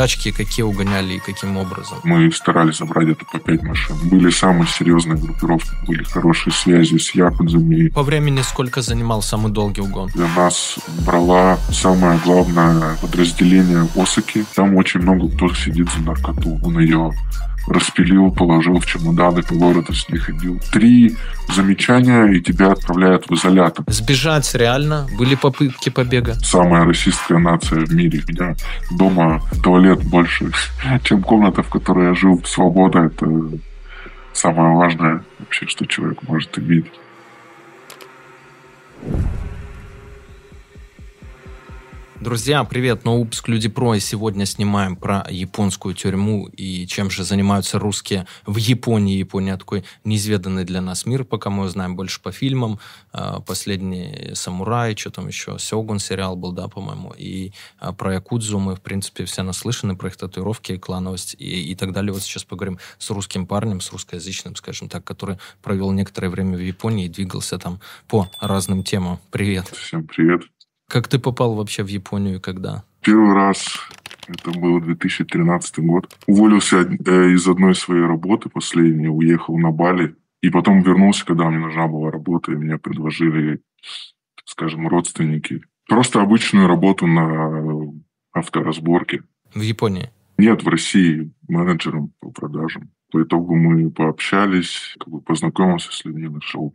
Тачки какие угоняли и каким образом? Мы старались забрать это по пять машин. Были самые серьезные группировки, были хорошие связи с якудзами. По времени сколько занимал самый долгий угон? Для нас брала самое главное подразделение Осаки. Там очень много кто сидит за наркоту. Он ее распилил, положил в чемоданы, по городу с них ходил. Три замечания, и тебя отправляют в изолятор. Сбежать реально? Были попытки побега? Самая расистская нация в мире. У меня дома туалет больше, чем комната, в которой я жил. Свобода — это самое важное вообще, что человек может иметь. Друзья, привет, Ноупск Люди Про, и сегодня снимаем про японскую тюрьму и чем же занимаются русские в Японии. Япония такой неизведанный для нас мир, пока мы узнаем больше по фильмам. А, последний «Самурай», что там еще, «Сёгун» сериал был, да, по-моему, и а, про Якудзу мы, в принципе, все наслышаны, про их татуировки, клановость и, и так далее. Вот сейчас поговорим с русским парнем, с русскоязычным, скажем так, который провел некоторое время в Японии и двигался там по разным темам. Привет. Всем привет. Как ты попал вообще в Японию и когда? Первый раз, это был 2013 год, уволился э, из одной своей работы последней, уехал на Бали, и потом вернулся, когда мне нужна была работа, и мне предложили, скажем, родственники. Просто обычную работу на авторазборке. В Японии? Нет, в России менеджером по продажам. По итогу мы пообщались, как бы познакомился с людьми, нашел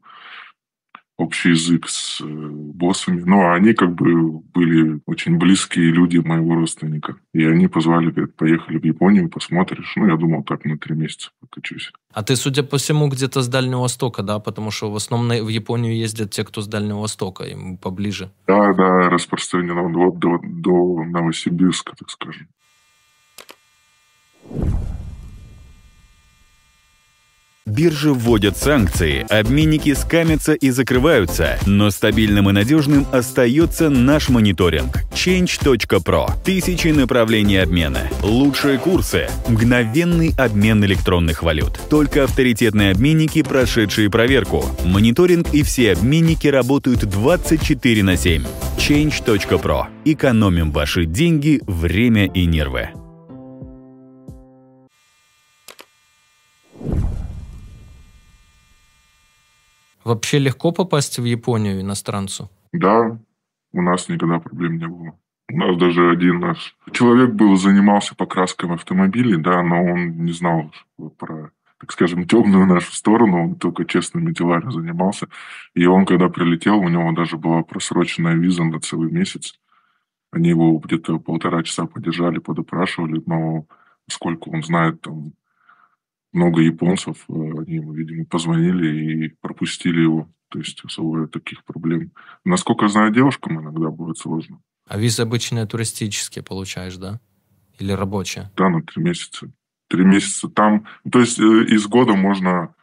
общий язык с э, боссами. Но ну, а они как бы были очень близкие люди моего родственника. И они позвали, говорят, поехали в Японию, посмотришь. Ну, я думал, так на три месяца покачусь. А ты, судя по всему, где-то с Дальнего Востока, да? Потому что в основном в Японию ездят те, кто с Дальнего Востока, им поближе. Да, да, распространено вот до, до Новосибирска, так скажем. Биржи вводят санкции, обменники скамятся и закрываются, но стабильным и надежным остается наш мониторинг. Change.pro. Тысячи направлений обмена. Лучшие курсы. Мгновенный обмен электронных валют. Только авторитетные обменники, прошедшие проверку. Мониторинг и все обменники работают 24 на 7. Change.pro. Экономим ваши деньги, время и нервы. Вообще легко попасть в Японию иностранцу? Да, у нас никогда проблем не было. У нас даже один наш человек был, занимался покраском автомобилей, да, но он не знал про, так скажем, темную нашу сторону, он только честными делами занимался. И он, когда прилетел, у него даже была просроченная виза на целый месяц. Они его где-то полтора часа подержали, подопрашивали, но сколько он знает там много японцев, э, они ему, видимо, позвонили и пропустили его. То есть особо таких проблем. Насколько знаю, девушкам иногда будет сложно. А визы обычные туристические получаешь, да? Или рабочие? Да, на три месяца. Три месяца там. То есть э, из года можно,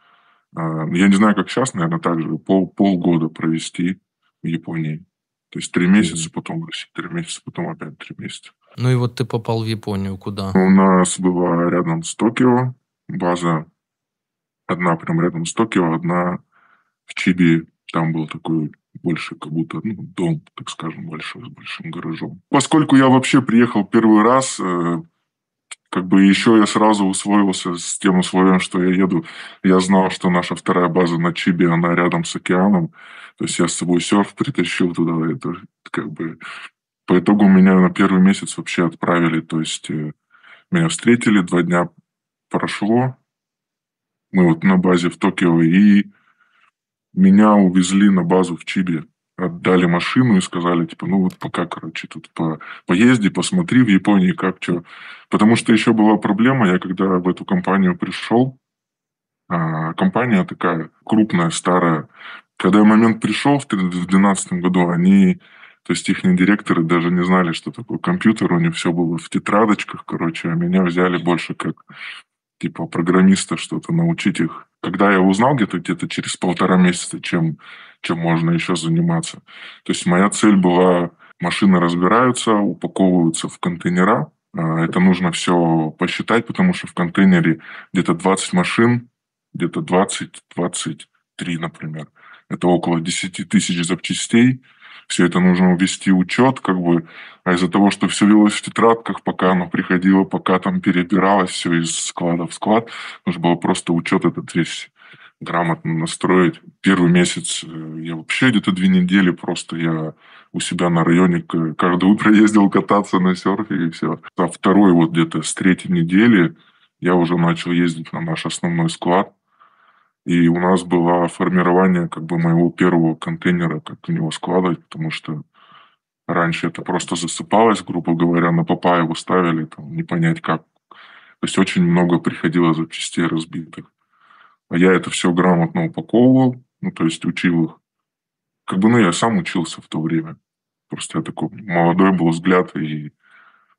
э, я не знаю, как сейчас, наверное, также пол, полгода провести в Японии. То есть три месяца, потом в России, три месяца, потом опять три месяца. Ну и вот ты попал в Японию куда? У нас была рядом с Токио, база одна прям рядом с Токио, одна в Чиби. Там был такой больше как будто ну, дом, так скажем, большой, с большим гаражом. Поскольку я вообще приехал первый раз, э, как бы еще я сразу усвоился с тем условием, что я еду. Я знал, что наша вторая база на Чиби, она рядом с океаном. То есть я с собой серф притащил туда. Это как бы... По итогу меня на первый месяц вообще отправили. То есть э, меня встретили, два дня прошло. Мы вот на базе в Токио, и меня увезли на базу в Чиби. Отдали машину и сказали, типа, ну вот пока, короче, тут по, поезди, посмотри в Японии, как что. Потому что еще была проблема, я когда в эту компанию пришел, а, компания такая крупная, старая. Когда момент пришел в 2012 году, они то есть их директоры даже не знали, что такое компьютер, у них все было в тетрадочках, короче, а меня взяли больше как типа программиста что-то, научить их. Когда я узнал где-то где-то через полтора месяца, чем, чем можно еще заниматься. То есть моя цель была, машины разбираются, упаковываются в контейнера. А, это нужно все посчитать, потому что в контейнере где-то 20 машин, где-то 20-23, например. Это около 10 тысяч запчастей. Все это нужно вести учет, как бы, а из-за того, что все велось в тетрадках, пока оно приходило, пока там перебиралось все из склада в склад, нужно было просто учет этот весь грамотно настроить. Первый месяц э, я вообще где-то две недели просто я у себя на районе каждое утро ездил кататься на серфе и все. А второй вот где-то с третьей недели я уже начал ездить на наш основной склад. И у нас было формирование как бы моего первого контейнера, как в него складывать, потому что раньше это просто засыпалось, грубо говоря, на Папаеву ставили, там, не понять как. То есть очень много приходило запчастей разбитых. А я это все грамотно упаковывал, ну, то есть учил их. Как бы, ну, я сам учился в то время. Просто я такой молодой был взгляд, и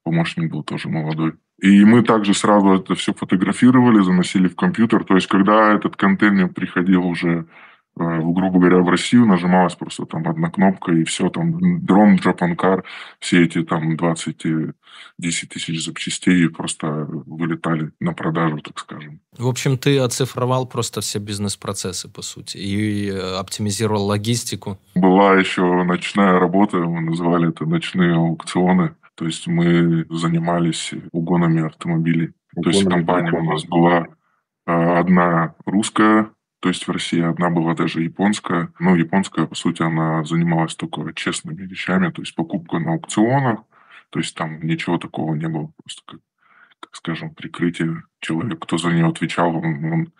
помощник был тоже молодой. И мы также сразу это все фотографировали, заносили в компьютер. То есть, когда этот контейнер приходил уже, э, грубо говоря, в Россию, нажималась просто там одна кнопка, и все, там, дрон, джапанкар, все эти там 20, 10 тысяч запчастей просто вылетали на продажу, так скажем. В общем, ты оцифровал просто все бизнес-процессы, по сути, и э, оптимизировал логистику. Была еще ночная работа, мы называли это ночные аукционы то есть мы занимались угонами автомобилей. Угонами то есть компания у нас была а, одна русская, то есть в России одна была даже японская. Ну, японская, по сути, она занималась только честными вещами, то есть покупка на аукционах. То есть там ничего такого не было, просто как, как скажем, прикрытие. Человек, кто за нее отвечал, он, он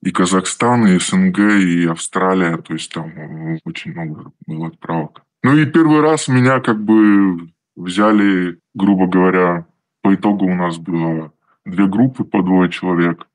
и Казахстан, и СНГ, и Австралия, то есть там очень много было отправок. Ну и первый раз меня как бы взяли, грубо говоря, по итогу у нас было две группы по двое человек.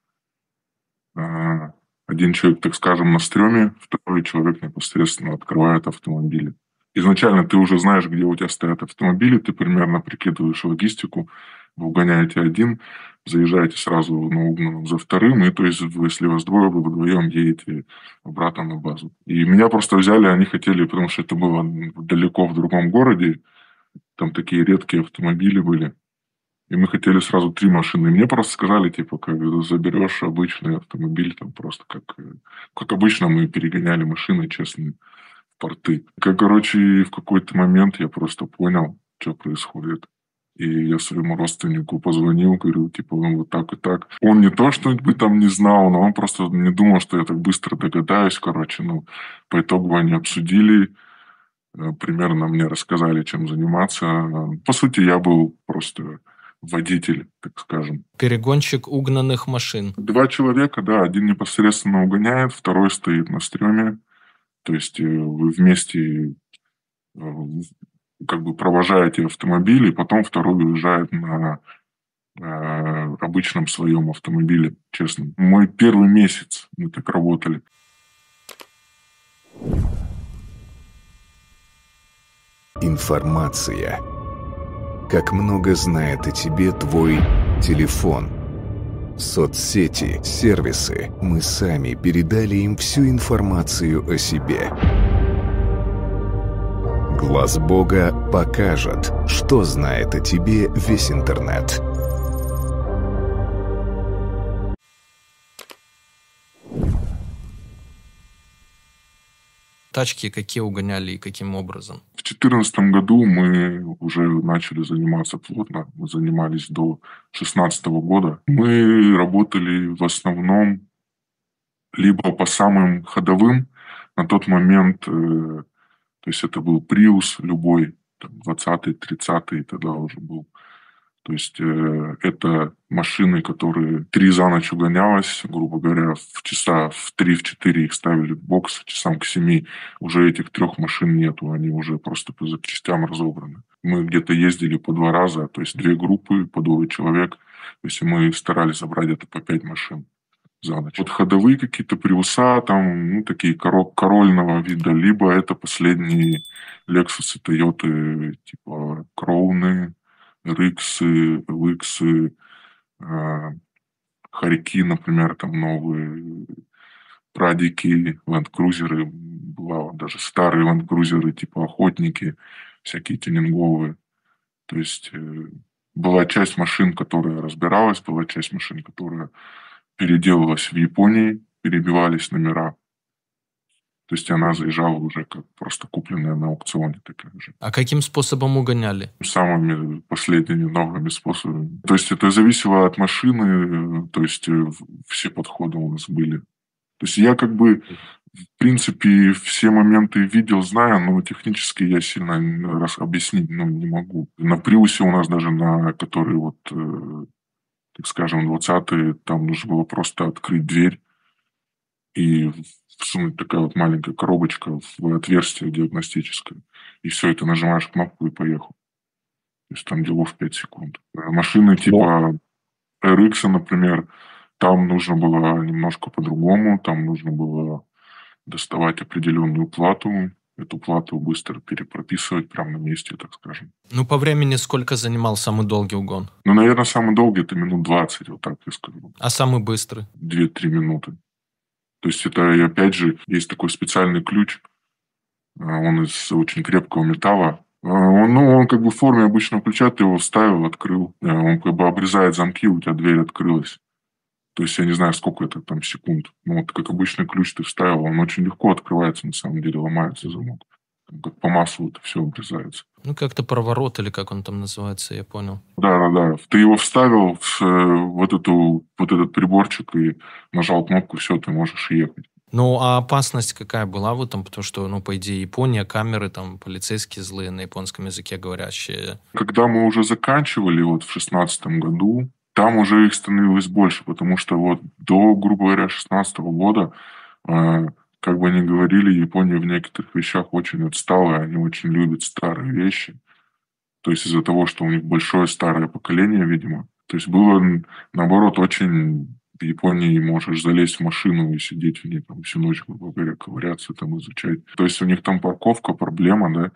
А, один человек, так скажем, на стреме, второй человек непосредственно открывает автомобили. Изначально ты уже знаешь, где у тебя стоят автомобили, ты примерно прикидываешь логистику, вы угоняете один, заезжаете сразу на угнанном за вторым, и то есть, если вас двое, вы вдвоем едете обратно на базу. И меня просто взяли, они хотели, потому что это было далеко в другом городе, там такие редкие автомобили были. И мы хотели сразу три машины. И мне просто сказали, типа, как заберешь обычный автомобиль, там просто как, как обычно мы перегоняли машины, честно, в порты. Как, короче, в какой-то момент я просто понял, что происходит. И я своему родственнику позвонил, говорю, типа, ну вот так и так. Он не то, что бы там не знал, но он просто не думал, что я так быстро догадаюсь, короче. Ну, по итогу они обсудили, Э, примерно мне рассказали, чем заниматься. По сути, я был просто водитель, так скажем. Перегонщик угнанных машин. Два человека, да. Один непосредственно угоняет, второй стоит на стреме. То есть э, вы вместе э, как бы провожаете автомобиль, и потом второй уезжает на обычном своем автомобиле, честно. Мой первый месяц мы так работали. Информация. Как много знает о тебе твой телефон. Соцсети, сервисы. Мы сами передали им всю информацию о себе. Глаз Бога покажет, что знает о тебе весь интернет. Тачки какие угоняли и каким образом? В 2014 году мы уже начали заниматься плотно. Мы занимались до 2016 года. Мы работали в основном либо по самым ходовым. На тот момент, э, то есть это был Prius любой, 20-й, 30-й тогда уже был. То есть э, это машины, которые три за ночь угонялось, грубо говоря, в часа в три, в четыре их ставили в бокс, часам к семи уже этих трех машин нету, они уже просто по запчастям разобраны. Мы где-то ездили по два раза, то есть две группы, по двое человек. То есть мы старались забрать это по пять машин за ночь. Вот ходовые какие-то приуса, там, ну, такие коро- корольного вида, либо это последние Lexus и Toyota, типа Кроуны, Риксы, Виксы, а, Харьки, например, там новые, Прадики, ленд-крузеры, бывало даже старые ленд-крузеры, типа Охотники, всякие тюнинговые. То есть э, была часть машин, которая разбиралась, была часть машин, которая переделалась в Японии, перебивались номера. То есть она заезжала уже как просто купленная на аукционе такая же. А каким способом угоняли? Самыми последними новыми способами. То есть это зависело от машины, то есть э, все подходы у нас были. То есть я как бы в принципе, все моменты видел, знаю, но технически я сильно раз объяснить ну, не могу. На Приусе у нас даже, на который вот, э, так скажем, 20-е, там нужно было просто открыть дверь и всунуть такая вот маленькая коробочка в отверстие диагностическое. И все, это нажимаешь кнопку и поехал. То есть там делов 5 секунд. Э, машины типа RX, например, там нужно было немножко по-другому. Там нужно было доставать определенную плату, эту плату быстро перепрописывать прямо на месте, так скажем. Ну, по времени сколько занимал самый долгий угон? Ну, наверное, самый долгий это минут 20, вот так я скажу. А самый быстрый? 2-3 минуты. То есть это, опять же, есть такой специальный ключ, а, он из очень крепкого металла. А, он, ну, он как бы в форме обычного ключа, ты его вставил, открыл. А, он как бы обрезает замки, у тебя дверь открылась. То есть я не знаю, сколько это там секунд. Ну, вот как обычный ключ ты вставил, он очень легко открывается, на самом деле, ломается замок. Как по маслу это все обрезается. Ну, как-то проворот или как он там называется, я понял. Да, да, да. Ты его вставил в э, вот, эту, вот этот приборчик и нажал кнопку, все, ты можешь ехать. Ну, а опасность какая была в этом? Потому что, ну, по идее, Япония, камеры, там, полицейские злые на японском языке говорящие. Когда мы уже заканчивали вот в шестнадцатом году, там уже их становилось больше, потому что вот до, грубо говоря, 16 года, э, как бы они говорили, Япония в некоторых вещах очень отстала, и они очень любят старые вещи. То есть из-за того, что у них большое старое поколение, видимо. То есть было, наоборот, очень в Японии можешь залезть в машину и сидеть в ней там всю ночь, грубо говоря, ковыряться, там изучать. То есть у них там парковка, проблема, да.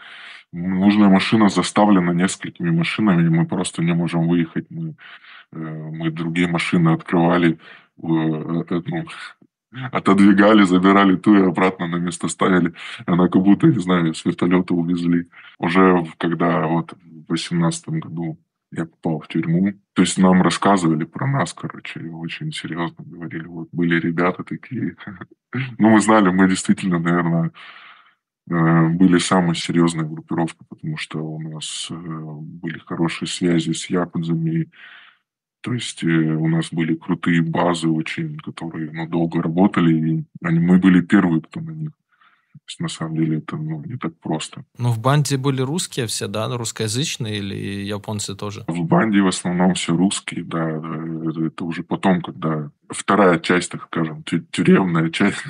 Нужная машина заставлена несколькими машинами, и мы просто не можем выехать. Мы Э, мы другие машины открывали, ну, отодвигали, забирали ту и обратно на место ставили. Она как будто, не знаю, с вертолета увезли. Уже когда вот в восемнадцатом году я попал в тюрьму. То есть нам рассказывали про нас, короче, очень серьезно говорили. Вот были ребята такие. ну, мы знали, мы действительно, наверное, э, были самой серьезной группировкой, потому что у нас э, были хорошие связи с якудзами, то есть э, у нас были крутые базы очень, которые ну, долго работали, и они, мы были первые, кто на них. То есть, на самом деле это ну, не так просто. Но в банде были русские все, да? Русскоязычные или японцы тоже? В банде в основном все русские, да. это уже потом, когда вторая часть, так скажем, тюремная часть.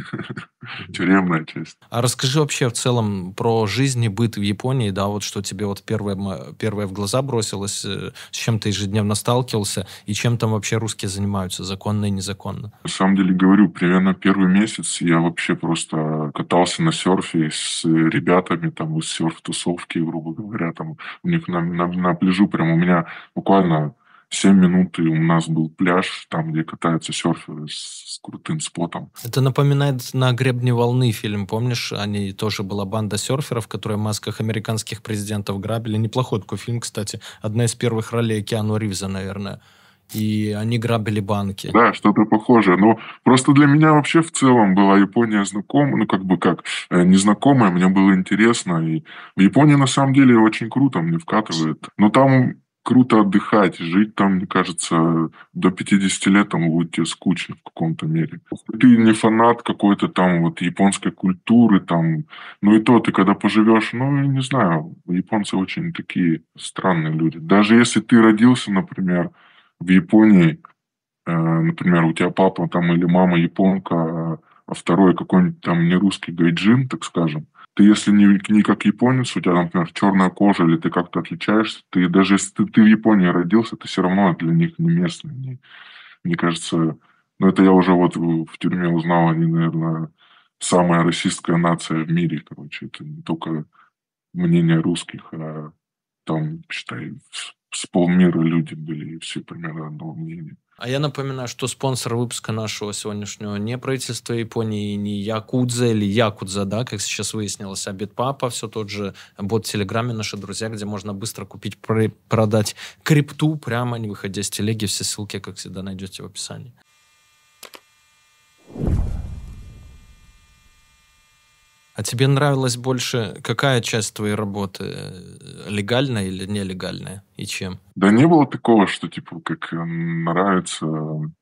тюремная часть. А расскажи вообще в целом про жизнь и быт в Японии, да, вот что тебе вот первое, первое в глаза бросилось, э, с чем ты ежедневно сталкивался, и чем там вообще русские занимаются, законно и незаконно? На самом деле, говорю, примерно первый месяц я вообще просто катался на серфе с ребятами там из серф-тусовки, грубо говоря, там у них на, на, на пляжу прям у меня буквально 7 минут, и у нас был пляж, там, где катаются серферы с, с крутым спотом. Это напоминает на «Гребне волны» фильм, помнишь? Они тоже была банда серферов, которые в масках американских президентов грабили. Неплохой такой фильм, кстати. Одна из первых ролей Киану Ривза, наверное и они грабили банки. Да, что-то похожее. Но просто для меня вообще в целом была Япония знакома, ну как бы как э, незнакомая, мне было интересно. И в Японии на самом деле очень круто, мне вкатывает. Но там круто отдыхать, жить там, мне кажется, до 50 лет там будет тебе скучно в каком-то мере. Ты не фанат какой-то там вот японской культуры, там, ну и то, ты когда поживешь, ну, не знаю, японцы очень такие странные люди. Даже если ты родился, например, в Японии, э, например, у тебя папа там или мама японка, а второй какой-нибудь там не русский гайджин, так скажем, ты если не, не как японец, у тебя, например, черная кожа, или ты как-то отличаешься, ты даже если ты, ты в Японии родился, ты все равно для них не местный. Не, мне кажется, ну это я уже вот в, тюрьме узнал, они, наверное, самая расистская нация в мире, короче. Это не только мнение русских, а там, считай, с полмира люди были, и все примерно одного мнения. А я напоминаю, что спонсор выпуска нашего сегодняшнего не правительство Японии, не Якудза или Якудза, да, как сейчас выяснилось, а Битпапа, все тот же бот в Телеграме, наши друзья, где можно быстро купить, продать крипту прямо не выходя с телеги. Все ссылки, как всегда, найдете в описании. А тебе нравилась больше какая часть твоей работы? Легальная или нелегальная? И чем? Да не было такого, что типа как нравится.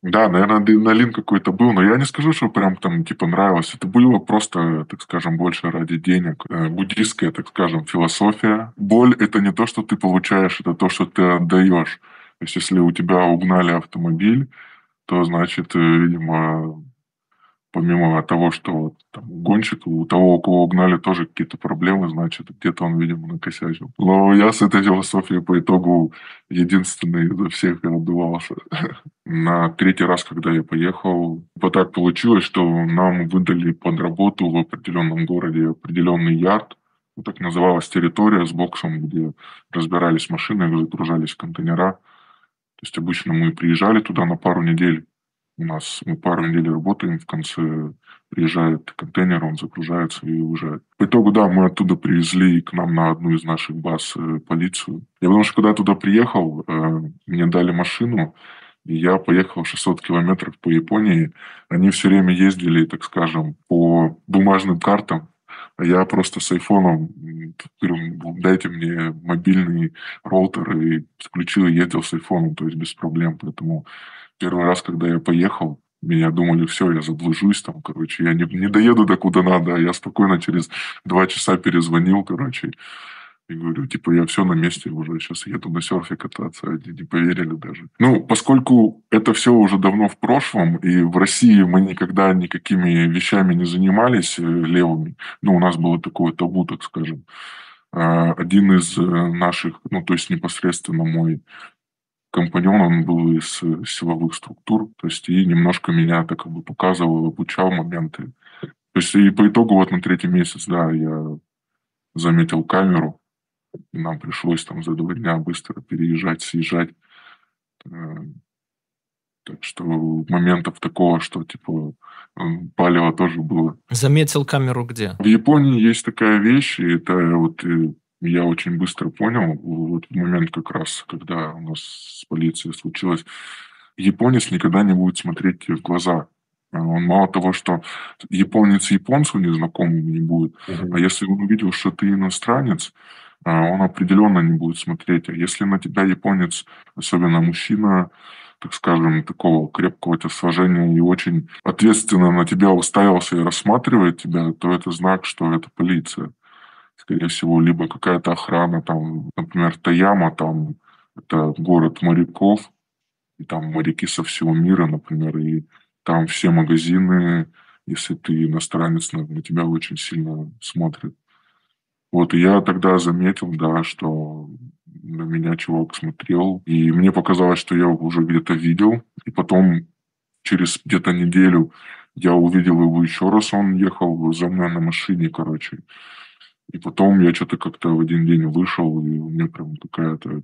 Да, наверное, адреналин какой-то был, но я не скажу, что прям там типа нравилось. Это было просто, так скажем, больше ради денег. Э, буддийская, так скажем, философия. Боль — это не то, что ты получаешь, это то, что ты отдаешь. То есть если у тебя угнали автомобиль, то значит, э, видимо, помимо того, что там, гонщик, у того, у кого угнали, тоже какие-то проблемы, значит, где-то он, видимо, накосячил. Но я с этой философией по итогу единственный из всех отдувался. На третий раз, когда я поехал, вот так получилось, что нам выдали под работу в определенном городе определенный ярд, вот так называлась территория с боксом, где разбирались машины, загружались контейнера. То есть обычно мы приезжали туда на пару недель, у нас мы пару недель работаем, в конце приезжает контейнер, он загружается и уезжает. По итогу, да, мы оттуда привезли к нам на одну из наших баз э, полицию. Я потому что когда я туда приехал, э, мне дали машину, и я поехал 600 километров по Японии. Они все время ездили, так скажем, по бумажным картам, я просто с айфоном говорю, дайте мне мобильный роутер, и включил и ездил с айфоном, то есть без проблем. Поэтому Первый раз, когда я поехал, меня думали, все, я заблужусь там, короче, я не, не доеду до куда надо, а я спокойно через два часа перезвонил, короче, и говорю, типа, я все на месте уже, сейчас еду на серфе кататься, они не поверили даже. Ну, поскольку это все уже давно в прошлом, и в России мы никогда никакими вещами не занимались э, левыми, ну, у нас было такое табу, так скажем, а, один из э, наших, ну, то есть непосредственно мой компаньон, он был из э, силовых структур, то есть и немножко меня так как бы показывал, обучал моменты. То есть и по итогу вот на третий месяц, да, я заметил камеру, нам пришлось там за два дня быстро переезжать, съезжать. Э, так что моментов такого, что типа палево тоже было. Заметил камеру где? В Японии есть такая вещь, и это вот э, я очень быстро понял, вот в момент как раз, когда у нас с полицией случилось, японец никогда не будет смотреть тебе в глаза. Он мало того, что японец японцу незнакомым не будет, uh-huh. а если он увидел, что ты иностранец, он определенно не будет смотреть. А если на тебя японец, особенно мужчина, так скажем, такого крепкого телосложения и очень ответственно на тебя уставился и рассматривает тебя, то это знак, что это полиция скорее всего, либо какая-то охрана, там, например, Таяма, там, это город моряков, и там моряки со всего мира, например, и там все магазины, если ты иностранец, на тебя очень сильно смотрят. Вот, я тогда заметил, да, что на меня чувак смотрел, и мне показалось, что я уже где-то видел, и потом через где-то неделю я увидел его еще раз, он ехал за мной на машине, короче. И потом я что-то как-то в один день вышел, и у меня прям какая-то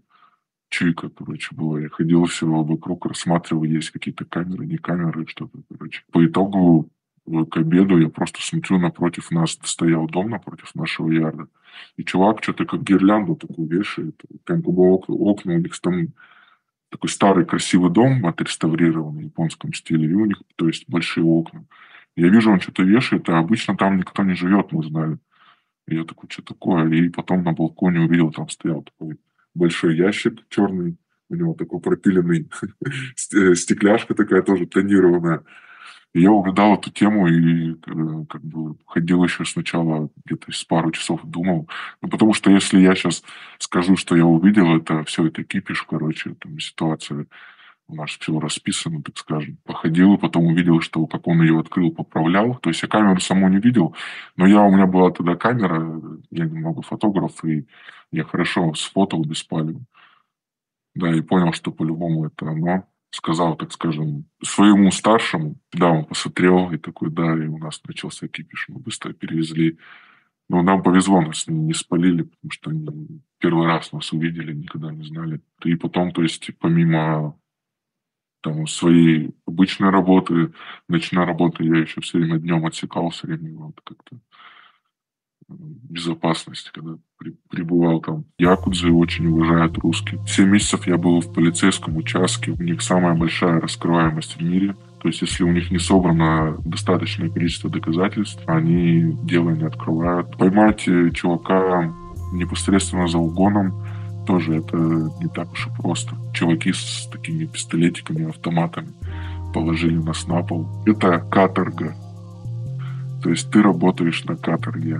чуйка, короче, была. Я ходил все вокруг, рассматривал, есть какие-то камеры, не камеры, что-то, короче. По итогу к обеду я просто смотрю, напротив нас стоял дом напротив нашего ярда. И чувак что-то как гирлянду такую вешает. Прям как бы окна, окна у них там такой старый красивый дом отреставрированный в японском стиле. И у них, то есть, большие окна. Я вижу, он что-то вешает, а обычно там никто не живет, мы знали. И я такой, что такое? И потом на балконе увидел, там стоял такой большой ящик черный, у него такой пропиленный э, стекляшка такая тоже тонированная. Я угадал эту тему и э, как бы ходил еще сначала где-то с пару часов думал. Ну, потому что если я сейчас скажу, что я увидел, это все это кипиш, короче, там ситуация у нас все расписано, так скажем. Походил, потом увидел, что как он ее открыл, поправлял. То есть я камеру саму не видел, но я, у меня была тогда камера, я немного фотограф, и я хорошо сфотал без палева. Да, и понял, что по-любому это оно. Сказал, так скажем, своему старшему, да, он посмотрел и такой, да, и у нас начался кипиш, мы быстро перевезли. Но нам повезло, нас не спалили, потому что они первый раз нас увидели, никогда не знали. И потом, то есть, помимо там, своей обычной работы, ночной работы я еще все время днем отсекал, все время вот как-то безопасность, когда при, пребывал там. Якудзы очень уважают русские. Семь месяцев я был в полицейском участке. У них самая большая раскрываемость в мире. То есть, если у них не собрано достаточное количество доказательств, они дело не открывают. Поймать чувака непосредственно за угоном тоже это не так уж и просто. Чуваки с такими пистолетиками, автоматами положили нас на пол. Это каторга. То есть ты работаешь на каторге.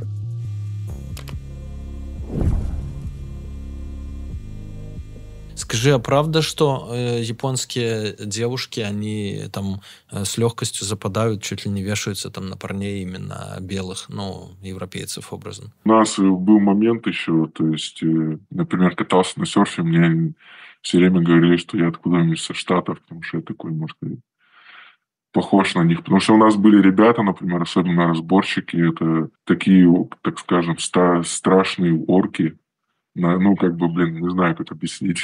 Скажи, а правда, что э, японские девушки, они там э, с легкостью западают, чуть ли не вешаются там на парней именно белых, ну, европейцев образно? У нас э, был момент еще, то есть, э, например, катался на серфе, мне все время говорили, что я откуда-нибудь со Штатов, потому что я такой, может быть, похож на них. Потому что у нас были ребята, например, особенно разборщики, это такие, так скажем, ста- страшные орки, ну, как бы, блин, не знаю, как объяснить.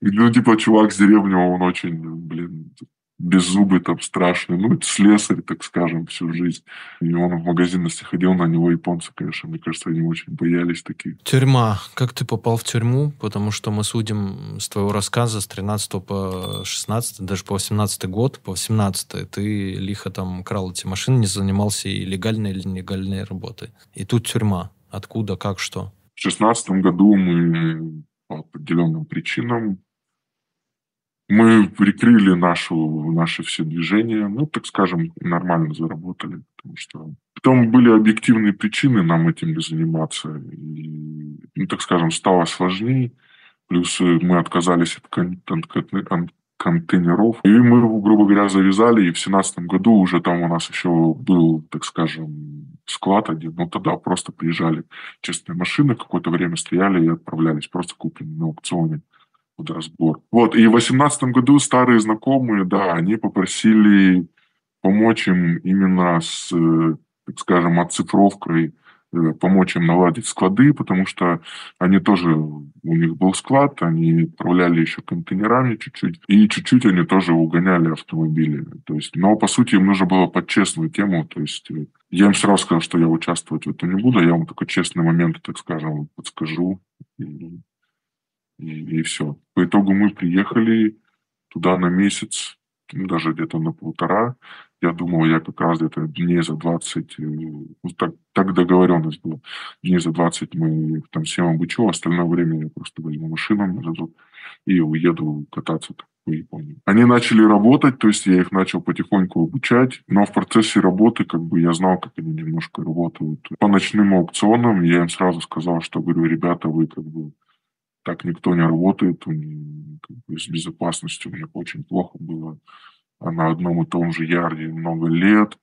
Ну, типа, чувак с деревни, он очень, блин, беззубый, там, страшный. Ну, это слесарь, так скажем, всю жизнь. И он в магазин, если ходил, на него японцы, конечно, мне кажется, они очень боялись таких. Тюрьма. Как ты попал в тюрьму? Потому что мы судим с твоего рассказа с 13 по 16, даже по 18 год, по 18 ты лихо там крал эти машины, не занимался и легальной или нелегальной работой. И тут тюрьма. Откуда, как, что? В 2016 году мы по определенным причинам мы прикрыли нашу, наши все движения, ну, так скажем, нормально заработали, потому что потом были объективные причины нам этим не заниматься, и, ну, так скажем, стало сложнее, плюс мы отказались от, от, контейнеров. И мы, грубо говоря, завязали, и в семнадцатом году уже там у нас еще был, так скажем, склад один. Ну, тогда просто приезжали честные машины, какое-то время стояли и отправлялись, просто купленные на аукционе под разбор. Вот, и в восемнадцатом году старые знакомые, да, они попросили помочь им именно с, так скажем, оцифровкой Э, помочь им наладить склады, потому что они тоже, у них был склад, они отправляли еще контейнерами чуть-чуть, и чуть-чуть они тоже угоняли автомобили. То есть, но, по сути, им нужно было под честную тему, то есть э, я им сразу сказал, что я участвовать в этом не буду, я вам такой честный момент, так скажем, подскажу, и, и, и все. По итогу мы приехали туда на месяц, даже где-то на полтора, я думал, я как раз где-то дней за 20, э, ну, так, так договоренность была, дней за 20 мы там всем обучу, остальное время я просто возьму машину и уеду кататься по Японии. Они начали работать, то есть я их начал потихоньку обучать, но в процессе работы как бы я знал, как они немножко работают. По ночным аукционам я им сразу сказал, что говорю, ребята, вы как бы так никто не работает, как бы, с безопасностью у них очень плохо было на одном и том же ярде много лет.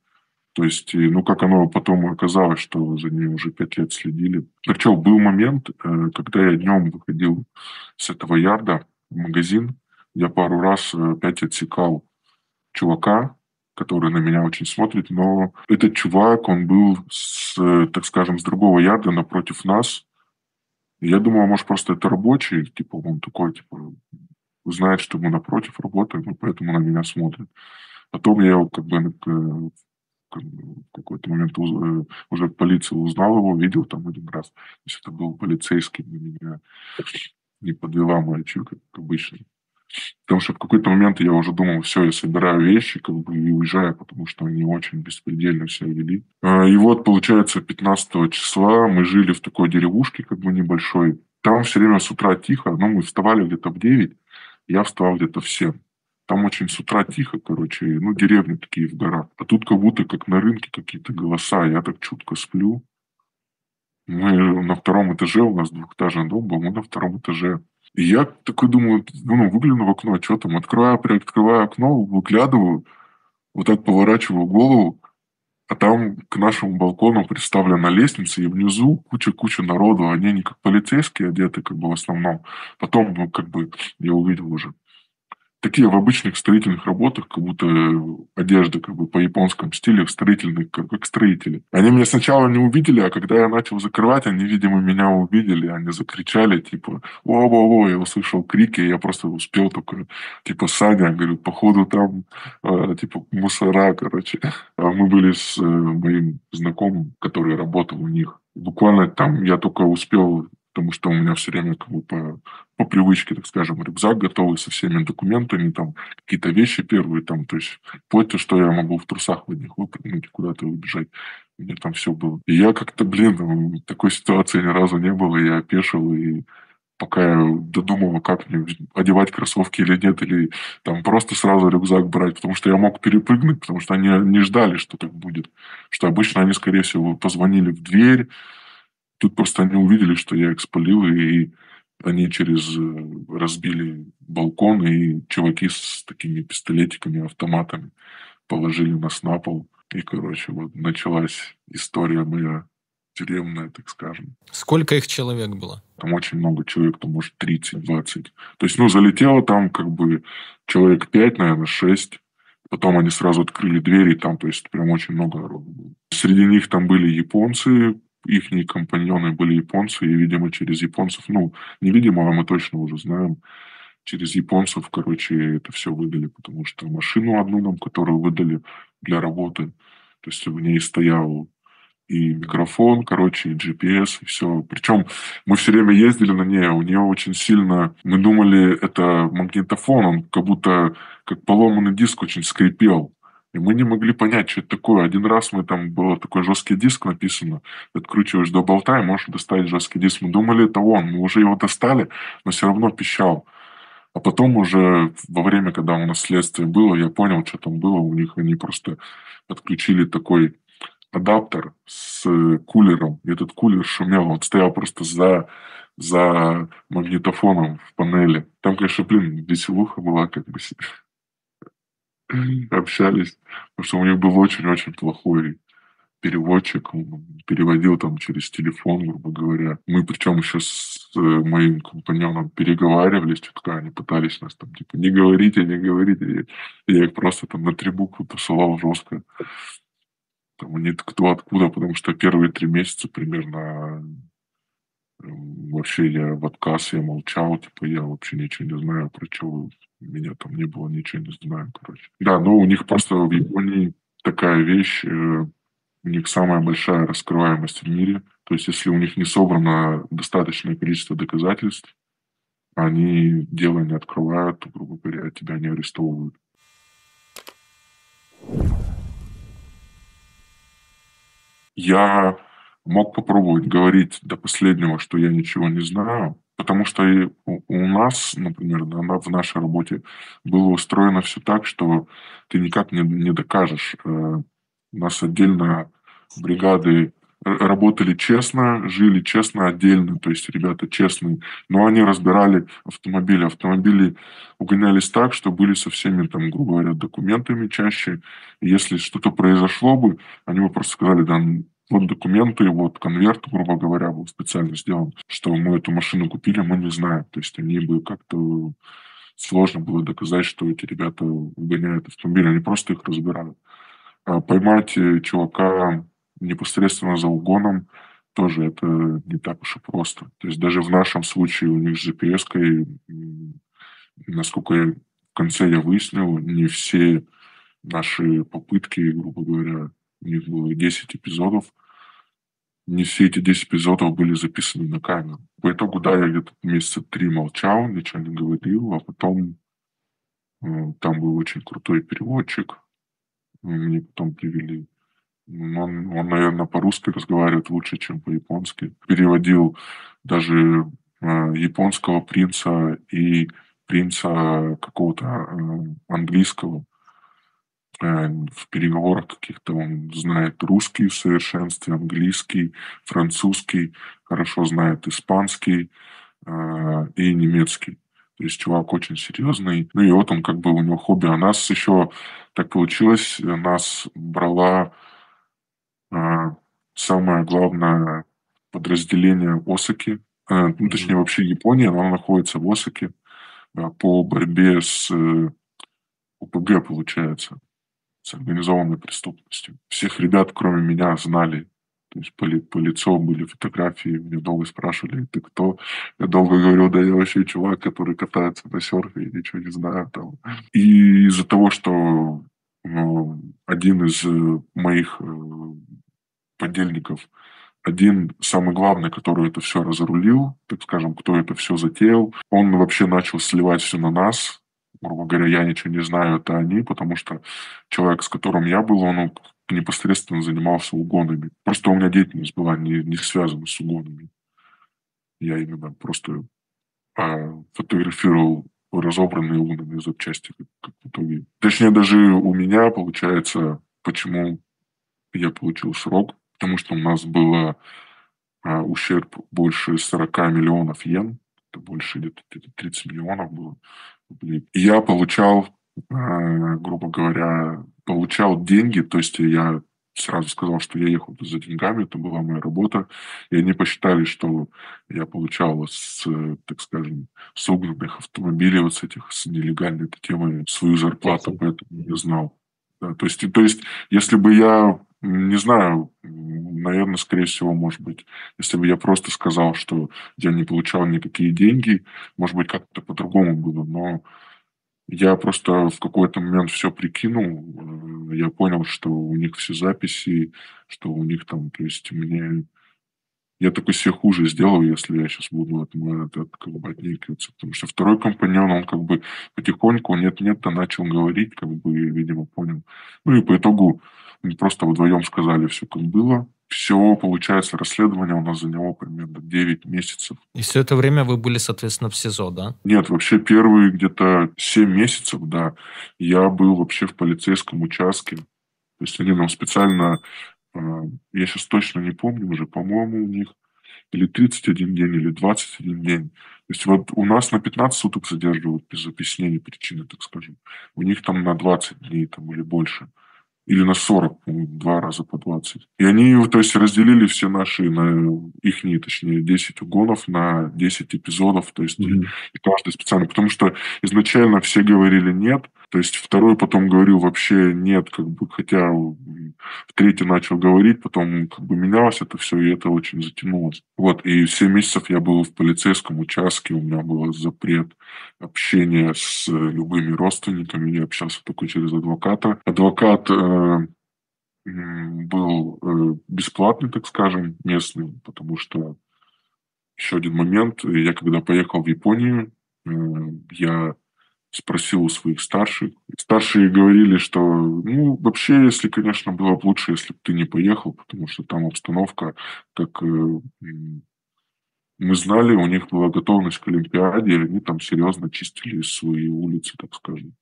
То есть, ну, как оно потом оказалось, что за ней уже пять лет следили. Причем был момент, э, когда я днем выходил с этого ярда в магазин, я пару раз опять отсекал чувака, который на меня очень смотрит, но этот чувак, он был, с, так скажем, с другого ярда напротив нас. я думал, может, просто это рабочий, типа, он такой, типа, знает, что мы напротив работаем, и поэтому на меня смотрят. Потом я как бы в какой-то момент э, уже полиция узнал его, видел там один раз. То есть это был полицейский, на меня не подвела моя чуйка, как обычно. Потому что в какой-то момент я уже думал, все, я собираю вещи как бы и уезжаю, потому что они очень беспредельно себя вели. А, и вот, получается, 15 числа мы жили в такой деревушке как бы небольшой. Там все время с утра тихо, но мы вставали где-то в 9, я встал где-то в 7. Там очень с утра тихо, короче, ну, деревни такие в горах. А тут как будто как на рынке какие-то голоса. Я так чутко сплю. Мы на втором этаже, у нас двухэтажный дом был, мы на втором этаже. И я такой думаю, ну, выгляну в окно, что там, открываю, приоткрываю окно, выглядываю, вот так поворачиваю голову, а там к нашему балкону представлена лестница, и внизу куча-куча народу. Они не как полицейские одеты, как бы в основном. Потом, ну, как бы, я увидел уже такие в обычных строительных работах, как будто одежда как бы по японскому стилю, строительных, как, как строители. Они меня сначала не увидели, а когда я начал закрывать, они, видимо, меня увидели, они закричали, типа, о-о-о, я услышал крики, я просто успел только, типа, Саня, говорю, походу там, э, типа, мусора, короче. А мы были с э, моим знакомым, который работал у них. Буквально там я только успел потому что у меня все время как бы по, по привычке, так скажем, рюкзак готовый со всеми документами, там какие-то вещи первые, там, то есть вплоть до, что я могу в трусах в одних выпрыгнуть куда-то убежать. У меня там все было. И я как-то, блин, такой ситуации ни разу не было, я опешил, и пока я додумал, как мне одевать кроссовки или нет, или там просто сразу рюкзак брать, потому что я мог перепрыгнуть, потому что они не ждали, что так будет. Что обычно они, скорее всего, позвонили в дверь, тут просто они увидели, что я их спалил, и они через э, разбили балкон, и чуваки с такими пистолетиками, автоматами положили нас на пол. И, короче, вот началась история моя тюремная, так скажем. Сколько их человек было? Там очень много человек, там, может, 30-20. То есть, ну, залетело там как бы человек 5, наверное, 6. Потом они сразу открыли двери, там, то есть, прям очень много народу было. Среди них там были японцы, их компаньоны были японцы, и, видимо, через японцев, ну, невидимо, а мы точно уже знаем, через японцев, короче, это все выдали, потому что машину одну нам, которую выдали для работы, то есть в ней стоял и микрофон, короче, и GPS, и все. Причем мы все время ездили на ней, у нее очень сильно... Мы думали, это магнитофон, он как будто как поломанный диск очень скрипел. И мы не могли понять, что это такое. Один раз мы там был такой жесткий диск написано. Откручиваешь до болта и можешь достать жесткий диск. Мы думали, это он. Мы уже его достали, но все равно пищал. А потом уже во время, когда у нас следствие было, я понял, что там было. У них они просто отключили такой адаптер с кулером. И этот кулер шумел. Он стоял просто за, за магнитофоном в панели. Там, конечно, блин, веселуха была, как бы общались. Потому что у них был очень-очень плохой переводчик, переводил там через телефон, грубо говоря. Мы причем еще с э, моим компаньоном переговаривались, что-то они пытались нас там, типа, не говорите, не говорите. Я их просто там на три буквы посылал жестко. Там они кто откуда, потому что первые три месяца примерно вообще я в отказ, я молчал, типа я вообще ничего не знаю, про что меня там не было, ничего не знаю, короче. Да, но у них просто в Японии такая вещь, э, у них самая большая раскрываемость в мире. То есть, если у них не собрано достаточное количество доказательств, они дело не открывают, грубо говоря, тебя не арестовывают. Я мог попробовать говорить до последнего, что я ничего не знаю, потому что и у нас, например, в нашей работе было устроено все так, что ты никак не, не докажешь. Э, у нас отдельно бригады работали честно, жили честно отдельно, то есть ребята честные, но они разбирали автомобили. Автомобили угонялись так, что были со всеми, там, грубо говоря, документами чаще. Если что-то произошло бы, они бы просто сказали, да, вот документы, вот конверт, грубо говоря, был специально сделан, что мы эту машину купили, мы не знаем. То есть они бы как-то сложно было доказать, что эти ребята угоняют автомобили, они просто их разбирают. А поймать э, чувака непосредственно за угоном тоже это не так уж и просто. То есть даже в нашем случае у них с GPS, насколько я в конце я выяснил, не все наши попытки, грубо говоря, у них было 10 эпизодов, не все эти 10 эпизодов были записаны на камеру. По итогу, да, я где-то месяца три молчал, ничего не говорил, а потом э, там был очень крутой переводчик, мне потом привели он, он, наверное, по-русски разговаривает лучше, чем по-японски. Переводил даже э, японского принца и принца какого-то э, английского. Э, в переговорах каких-то он знает русский в совершенстве, английский, французский, хорошо знает испанский э, и немецкий. То есть чувак очень серьезный. Ну и вот он как бы у него хобби. А нас еще так получилось, нас брала а, самое главное подразделение Осаки, а, ну, точнее, вообще Япония, она находится в Осаке а, по борьбе с э, ОПГ, получается, с организованной преступностью. Всех ребят, кроме меня, знали. То есть по, ли, по лицу были фотографии, меня долго спрашивали, ты кто? Я долго говорил, да я вообще чувак, который катается на серфе, я ничего не знаю там. И из-за того, что ну, один из э, моих э, подельников один самый главный, который это все разрулил, так скажем, кто это все затеял, он вообще начал сливать все на нас. Грубо говоря, я ничего не знаю, это они, потому что человек, с которым я был, он непосредственно занимался угонами. Просто у меня деятельность была не, не связана с угонами. Я именно просто а, фотографировал разобранные угнанные запчасти, как, как в итоге. Точнее, даже у меня получается, почему я получил срок, потому что у нас было а, ущерб больше 40 миллионов йен, это больше где-то 30 миллионов было. Я получал, а, грубо говоря, получал деньги, то есть я сразу сказал, что я ехал за деньгами, это была моя работа, и они посчитали, что я получал с, так скажем, с угнанных автомобилей, вот с этих, с нелегальной темой свою зарплату, поэтому я знал. Да, то есть, то есть, если бы я не знаю, наверное, скорее всего, может быть, если бы я просто сказал, что я не получал никакие деньги, может быть, как-то по-другому было, но я просто в какой-то момент все прикинул, э, я понял, что у них все записи, что у них там, то есть мне... Я такой себе хуже сделал, если я сейчас буду от, от, от, как бы отнекиваться. Потому что второй компаньон, он как бы потихоньку нет-нет-то начал говорить, как бы, видимо, понял. Ну и по итогу мы просто вдвоем сказали все, как было. Все, получается, расследование у нас заняло примерно 9 месяцев. И все это время вы были, соответственно, в СИЗО, да? Нет, вообще первые где-то 7 месяцев, да, я был вообще в полицейском участке. То есть они нам специально, а, я сейчас точно не помню уже, по-моему, у них или 31 день, или 21 день. То есть вот у нас на 15 суток задерживают без объяснения причины, так скажем. У них там на 20 дней там, или больше или на 40, два раза по 20. И они, то есть, разделили все наши, на их, точнее, 10 угонов на 10 эпизодов, то есть, mm-hmm. и каждый специально, потому что изначально все говорили нет, то есть, второй потом говорил вообще нет, как бы, хотя в третий начал говорить, потом как бы менялось это все, и это очень затянулось. Вот, и 7 месяцев я был в полицейском участке, у меня был запрет общения с любыми родственниками, я общался только через адвоката. Адвокат э, был э, бесплатный, так скажем, местный, потому что еще один момент, я когда поехал в Японию, э, я спросил у своих старших. Старшие говорили, что, ну, вообще, если, конечно, было бы лучше, если бы ты не поехал, потому что там обстановка, как э, мы знали, у них была готовность к Олимпиаде, они там серьезно чистили свои улицы, так скажем.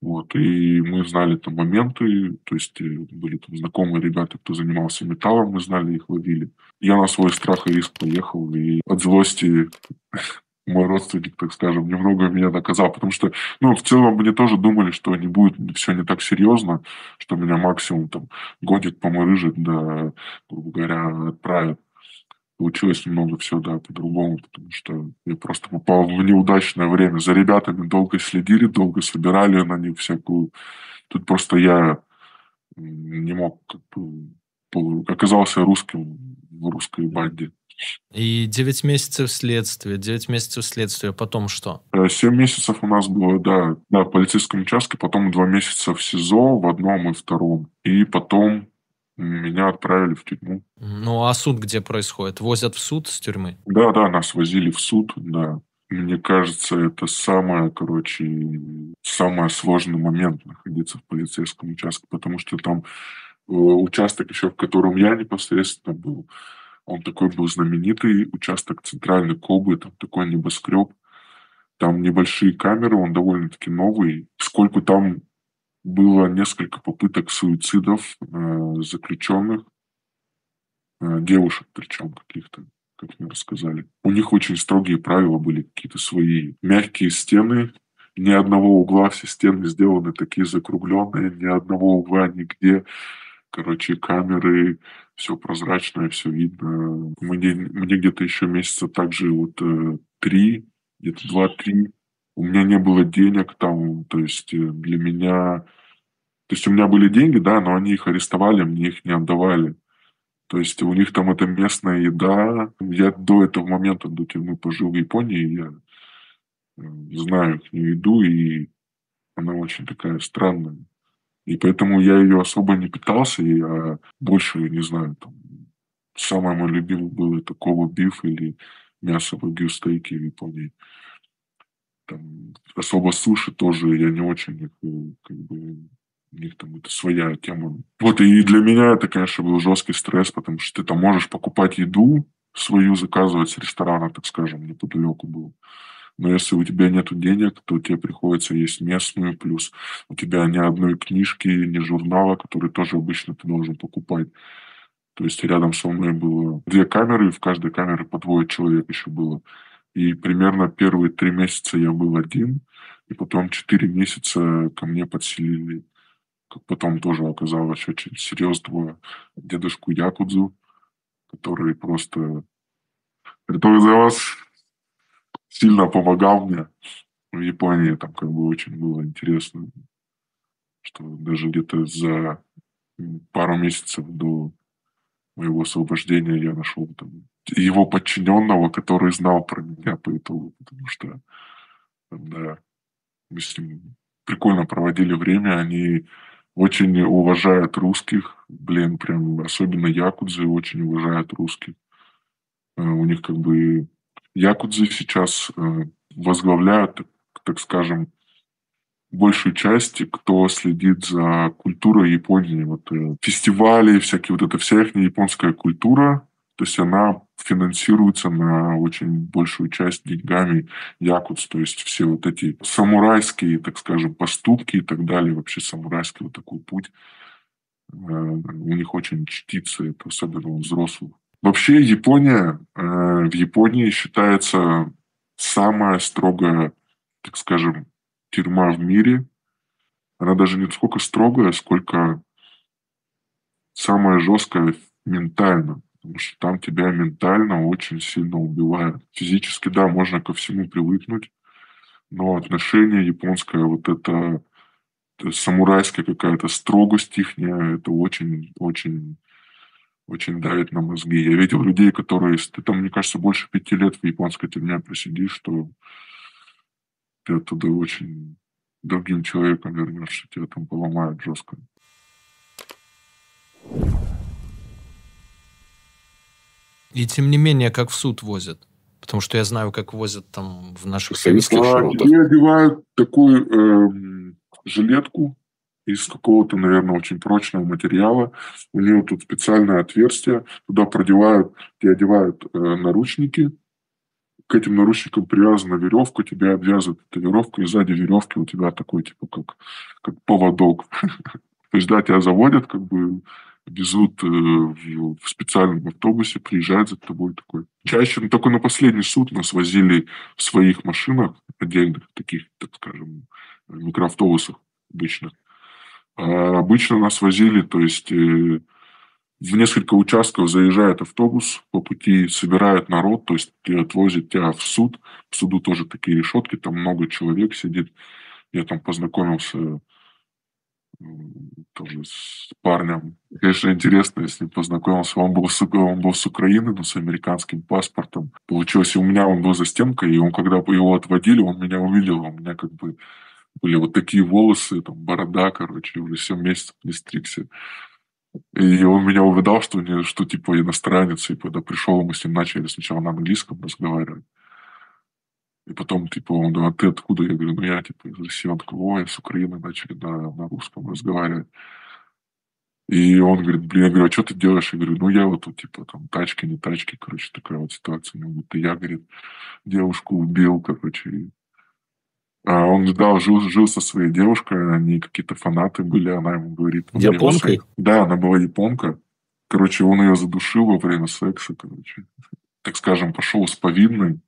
Вот, и мы знали там моменты, то есть э, были там знакомые ребята, кто занимался металлом, мы знали, их ловили. Я на свой страх и риск поехал, и от злости мой родственник, так скажем, немного меня наказал, потому что, ну, в целом мне тоже думали, что не будет все не так серьезно, что меня максимум там годик поморыжит, да, грубо говоря, отправят получилось немного все, да, по-другому, потому что я просто попал в неудачное время. За ребятами долго следили, долго собирали на них всякую. Тут просто я не мог, как бы, оказался русским в русской банде. И 9 месяцев следствия, 9 месяцев следствия, а потом что? 7 э, месяцев у нас было, да, в полицейском участке, потом 2 месяца в СИЗО, в одном и втором. И потом меня отправили в тюрьму. Ну, а суд где происходит? Возят в суд с тюрьмы? Да, да, нас возили в суд, да. Мне кажется, это самое, короче, самый сложный момент находиться в полицейском участке, потому что там э, участок еще, в котором я непосредственно был, он такой был знаменитый, участок центральной Кобы, там такой небоскреб, там небольшие камеры, он довольно-таки новый. Сколько там было несколько попыток суицидов э, заключенных, э, девушек причем каких-то, как мне рассказали. У них очень строгие правила были, какие-то свои мягкие стены, ни одного угла, все стены сделаны такие закругленные, ни одного угла нигде. Короче, камеры, все прозрачное, все видно. Мне, мне где-то еще месяца также вот э, три, где-то два-три у меня не было денег там, то есть э, для меня... То есть у меня были деньги, да, но они их арестовали, мне их не отдавали. То есть у них там это местная еда. Я до этого момента, до тюрьмы пожил в Японии, я э, знаю их еду, и она очень такая странная. И поэтому я ее особо не питался, я больше, не знаю, там, самое мой любимый был это Коба Биф или мясо вагю стейки в Японии. Там, особо суши тоже я не очень э, как бы у них там это своя тема. Вот и для меня это, конечно, был жесткий стресс, потому что ты там можешь покупать еду свою, заказывать с ресторана, так скажем, неподалеку был. Но если у тебя нет денег, то тебе приходится есть местную, плюс у тебя ни одной книжки, ни журнала, который тоже обычно ты должен покупать. То есть рядом со мной было две камеры, и в каждой камере по двое человек еще было. И примерно первые три месяца я был один, и потом четыре месяца ко мне подселили, как потом тоже оказалось, очень серьезного дедушку Якудзу, который просто... Который за вас сильно помогал мне в Японии. Там как бы очень было интересно, что даже где-то за пару месяцев до моего освобождения я нашел там его подчиненного, который знал про меня по итогу, потому что да, мы с ним прикольно проводили время, они очень уважают русских, блин, прям особенно якудзы очень уважают русских. Э, у них как бы якудзы сейчас э, возглавляют, так скажем, большую часть, кто следит за культурой Японии. Вот э, фестивали, всякие вот эта вся их японская культура, то есть она финансируется на очень большую часть деньгами якутс, то есть все вот эти самурайские, так скажем, поступки и так далее, вообще самурайский вот такой путь, э, у них очень чтится это, особенно у взрослых. Вообще Япония, э, в Японии считается самая строгая, так скажем, тюрьма в мире. Она даже не сколько строгая, сколько самая жесткая ментально. Потому что там тебя ментально очень сильно убивают. Физически, да, можно ко всему привыкнуть, но отношение японское, вот это, самурайская какая-то строгость их, это очень-очень очень давит на мозги. Я видел людей, которые, ты там, мне кажется, больше пяти лет в японской тюрьме просидишь, что ты оттуда очень другим человеком вернешься, тебя там поломают жестко. И тем не менее, как в суд возят. Потому что я знаю, как возят там в наших советских а, широтах. Они одевают такую э, жилетку, из какого-то, наверное, очень прочного материала. У нее тут специальное отверстие. Туда продевают и одевают э, наручники. К этим наручникам привязана веревка, тебя обвязывают эта веревка, и сзади веревки у тебя такой, типа, как, как поводок. То есть, да, тебя заводят, как бы везут э, в, специальном автобусе, приезжают за тобой такой. Чаще, ну, только на последний суд нас возили в своих машинах отдельных, таких, так скажем, микроавтобусах обычных. А обычно нас возили, то есть э, в несколько участков заезжает автобус, по пути собирают народ, то есть отвозят тебя в суд. В суду тоже такие решетки, там много человек сидит. Я там познакомился тоже с парнем. Конечно, интересно, ним познакомился. Он был, с, он был с Украины, но с американским паспортом. Получилось, у меня он был за стенкой, и он, когда его отводили, он меня увидел. У меня как бы были вот такие волосы, там, борода, короче, уже 7 месяцев не стригся. И он меня увидал, что, не, что типа иностранец, и когда пришел, мы с ним начали сначала на английском разговаривать. И потом, типа, он, а ты откуда? Я говорю, ну я, типа, из России. Он такой, ой, с Украины начали на, на русском разговаривать. И он говорит, блин, я говорю, а что ты делаешь? Я говорю, ну я вот тут, типа, там, тачки, не тачки, короче, такая вот ситуация. Ну, вот я, говорит, девушку убил, короче, он, да, жил, жил со своей девушкой, они какие-то фанаты были, она ему говорит... Японкой? Да, она была японка. Короче, он ее задушил во время секса, короче. Так скажем, пошел с повинной.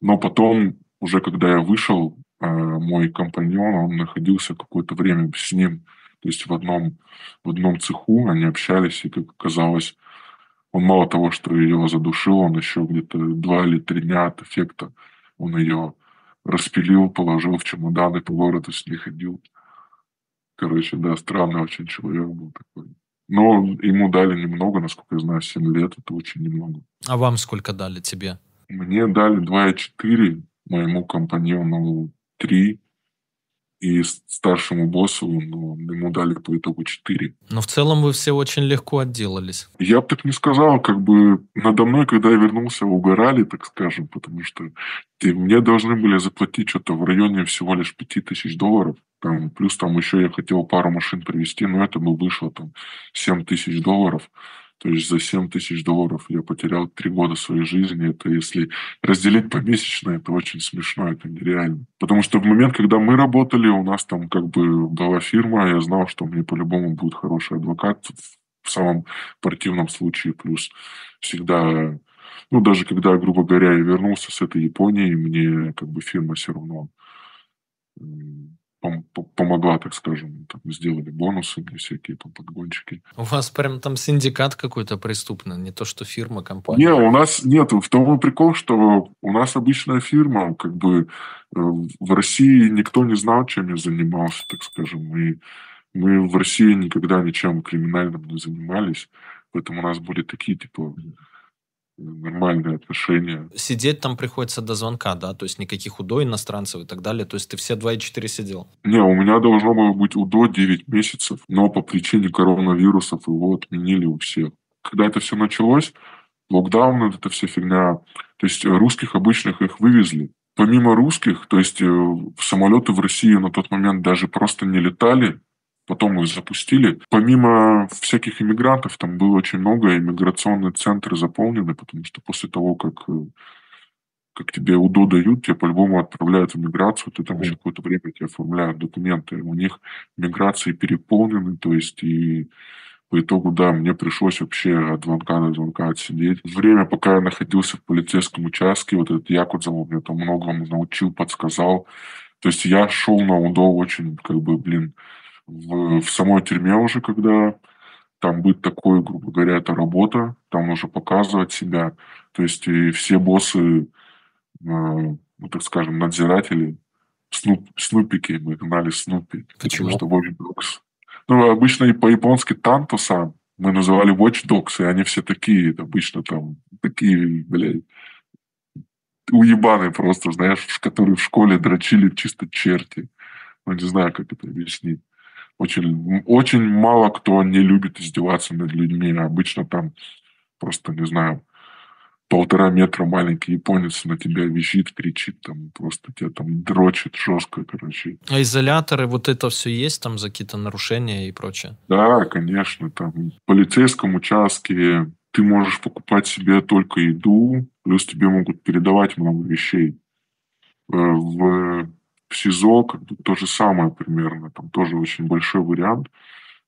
Но потом, уже когда я вышел, а, мой компаньон, он находился какое-то время с ним, то есть в одном, в одном цеху, они общались, и, как оказалось, он мало того, что ее задушил, он еще где-то два или три дня от эффекта он ее распилил, положил в чемодан и по городу с ней ходил. Короче, да, странный очень человек был такой. Но ему дали немного, насколько я знаю, 7 лет. Это очень немного. А вам сколько дали тебе? Мне дали 2,4, моему компаньону 3. И старшему боссу ну, ему дали по итогу 4. Но в целом вы все очень легко отделались. Я бы так не сказал, как бы надо мной, когда я вернулся, угорали, так скажем, потому что мне должны были заплатить что-то в районе всего лишь 5000 долларов. Там, плюс там еще я хотел пару машин привезти, но это бы вышло там 7 тысяч долларов. То есть за 7 тысяч долларов я потерял 3 года своей жизни. Это если разделить помесячно, это очень смешно, это нереально. Потому что в момент, когда мы работали, у нас там как бы была фирма, я знал, что мне по-любому будет хороший адвокат в самом противном случае. Плюс всегда, ну даже когда, грубо говоря, я вернулся с этой Японии, мне как бы фирма все равно помогла, так скажем, там, сделали бонусы мне всякие там подгончики. У вас прям там синдикат какой-то преступный, не то что фирма, компания. Не, у нас нет. В том и прикол, что у нас обычная фирма, как бы э, в России никто не знал, чем я занимался, так скажем, и мы в России никогда ничем криминальным не занимались, поэтому у нас были такие, типа, нормальные отношения. Сидеть там приходится до звонка, да? То есть никаких УДО иностранцев и так далее. То есть ты все 2,4 сидел? Не, у меня должно было быть УДО 9 месяцев, но по причине коронавирусов его отменили у всех. Когда это все началось, локдаун, это все фигня. То есть русских обычных их вывезли. Помимо русских, то есть э, самолеты в России на тот момент даже просто не летали, потом их запустили. Помимо всяких иммигрантов, там было очень много, иммиграционные центры заполнены, потому что после того, как э, как тебе УДО дают, тебе по-любому отправляют в миграцию, ты там mm. еще какое-то время тебе оформляют документы. У них миграции переполнены, то есть и по итогу, да, мне пришлось вообще от звонка до звонка отсидеть. Время, пока я находился в полицейском участке, вот этот Якудза мне там многому научил, подсказал. То есть я шел на УДО очень, как бы, блин, в, в самой тюрьме уже, когда там быть такой, грубо говоря, это работа, там нужно показывать себя. То есть и все боссы, э, ну, так скажем, надзиратели, снуп, снупики, мы гнали снупи. Почему? Потому что Watch Dogs. Ну, обычно и по-японски Тантоса мы называли Watch Dogs, и они все такие, обычно там такие, блядь, уебаны просто, знаешь, которые в школе дрочили чисто черти. Ну, не знаю, как это объяснить. Очень, очень мало кто не любит издеваться над людьми. Обычно там просто, не знаю, полтора метра маленький японец на тебя визжит, кричит, там просто тебя там дрочит жестко, короче. А изоляторы, вот это все есть там за какие-то нарушения и прочее? Да, конечно, там в полицейском участке ты можешь покупать себе только еду, плюс тебе могут передавать много вещей. Э, в в СИЗО как бы то же самое примерно, там тоже очень большой вариант.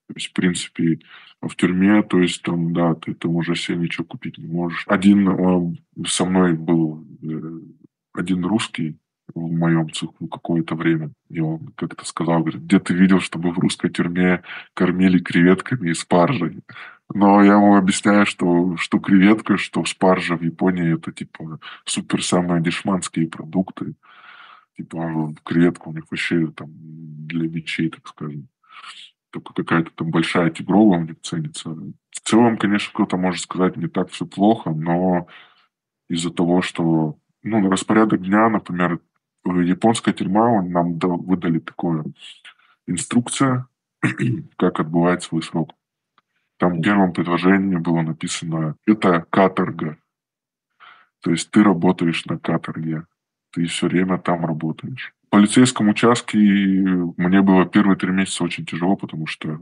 То есть, в принципе, в тюрьме, то есть там, да, ты там уже себе ничего купить не можешь. Один он, со мной был э, один русский в моем цеху какое-то время, и он как-то сказал, говорит, где ты видел, чтобы в русской тюрьме кормили креветками и спаржей? Но я ему объясняю, что, что креветка, что спаржа в Японии это типа супер самые дешманские продукты типа креветка у них вообще там для бичей, так скажем. Только какая-то там большая тигровая у них ценится. В целом, конечно, кто-то может сказать, не так все плохо, но из-за того, что ну, на распорядок дня, например, японская тюрьма, нам выдали такое инструкция, как отбывать свой срок. Там в первом предложении было написано «это каторга». То есть ты работаешь на каторге ты все время там работаешь. В полицейском участке мне было первые три месяца очень тяжело, потому что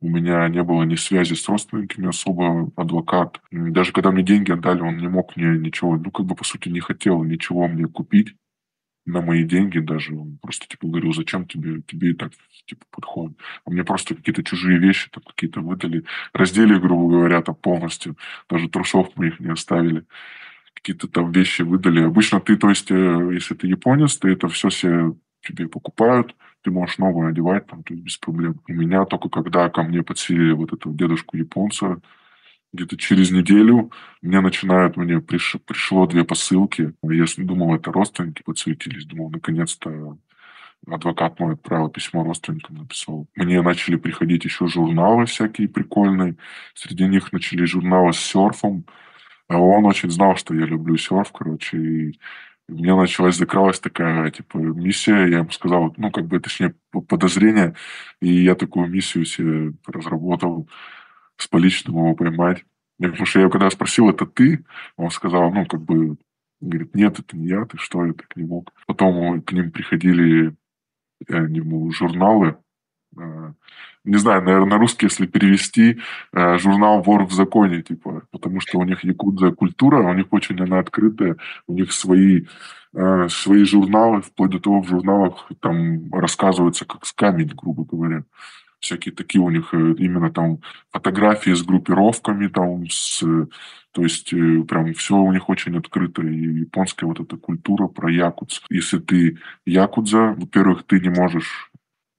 у меня не было ни связи с родственниками особо, адвокат. Даже когда мне деньги отдали, он не мог мне ничего, ну, как бы, по сути, не хотел ничего мне купить на мои деньги даже. Он просто, типа, говорил, зачем тебе, тебе и так, типа, подходит. А мне просто какие-то чужие вещи там какие-то выдали, раздели, грубо говоря, там полностью. Даже трусов мы их не оставили какие-то там вещи выдали. Обычно ты, то есть, э, если ты японец, ты это все себе тебе покупают, ты можешь новое одевать, там, то есть без проблем. У меня только когда ко мне подселили вот этого дедушку японца, где-то через неделю мне начинают, мне приш, пришло две посылки. Я думал, это родственники подсветились. Думал, наконец-то адвокат мой отправил письмо родственникам, написал. Мне начали приходить еще журналы всякие прикольные. Среди них начали журналы с серфом. А он очень знал, что я люблю серф, короче, и у меня началась, закралась такая, типа, миссия, я ему сказал, ну, как бы, точнее, подозрение, и я такую миссию себе разработал с поличным его поймать. Потому что я когда спросил, это ты, он сказал, ну, как бы, говорит, нет, это не я, ты что, я так не мог. Потом к ним приходили э, нему журналы, не знаю, наверное, на русский, если перевести, э, журнал «Вор в законе», типа, потому что у них якудза культура, у них очень она открытая, у них свои, э, свои журналы, вплоть до того, в журналах там рассказывается как с камень, грубо говоря. Всякие такие у них э, именно там фотографии с группировками, там с, то есть прям все у них очень открыто. И японская вот эта культура про якудз. Если ты якудза, во-первых, ты не можешь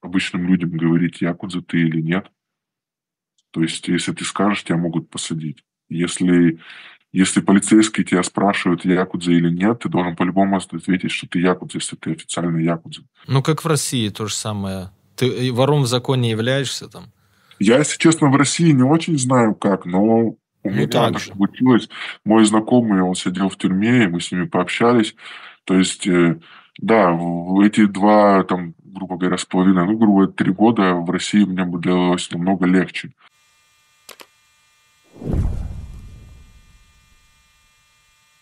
обычным людям говорить, якудза ты или нет. То есть, если ты скажешь, тебя могут посадить. Если, если полицейские тебя спрашивают, якудза или нет, ты должен по-любому ответить, что ты якудза, если ты официальный якудза. Ну, как в России то же самое. Ты вором в законе являешься там? Я, если честно, в России не очень знаю как, но у ну, меня так же. получилось. Мой знакомый, он сидел в тюрьме, и мы с ними пообщались. То есть, э, да, эти два там грубо говоря, с половиной, ну, грубо говоря, три года в России мне бы делалось намного легче.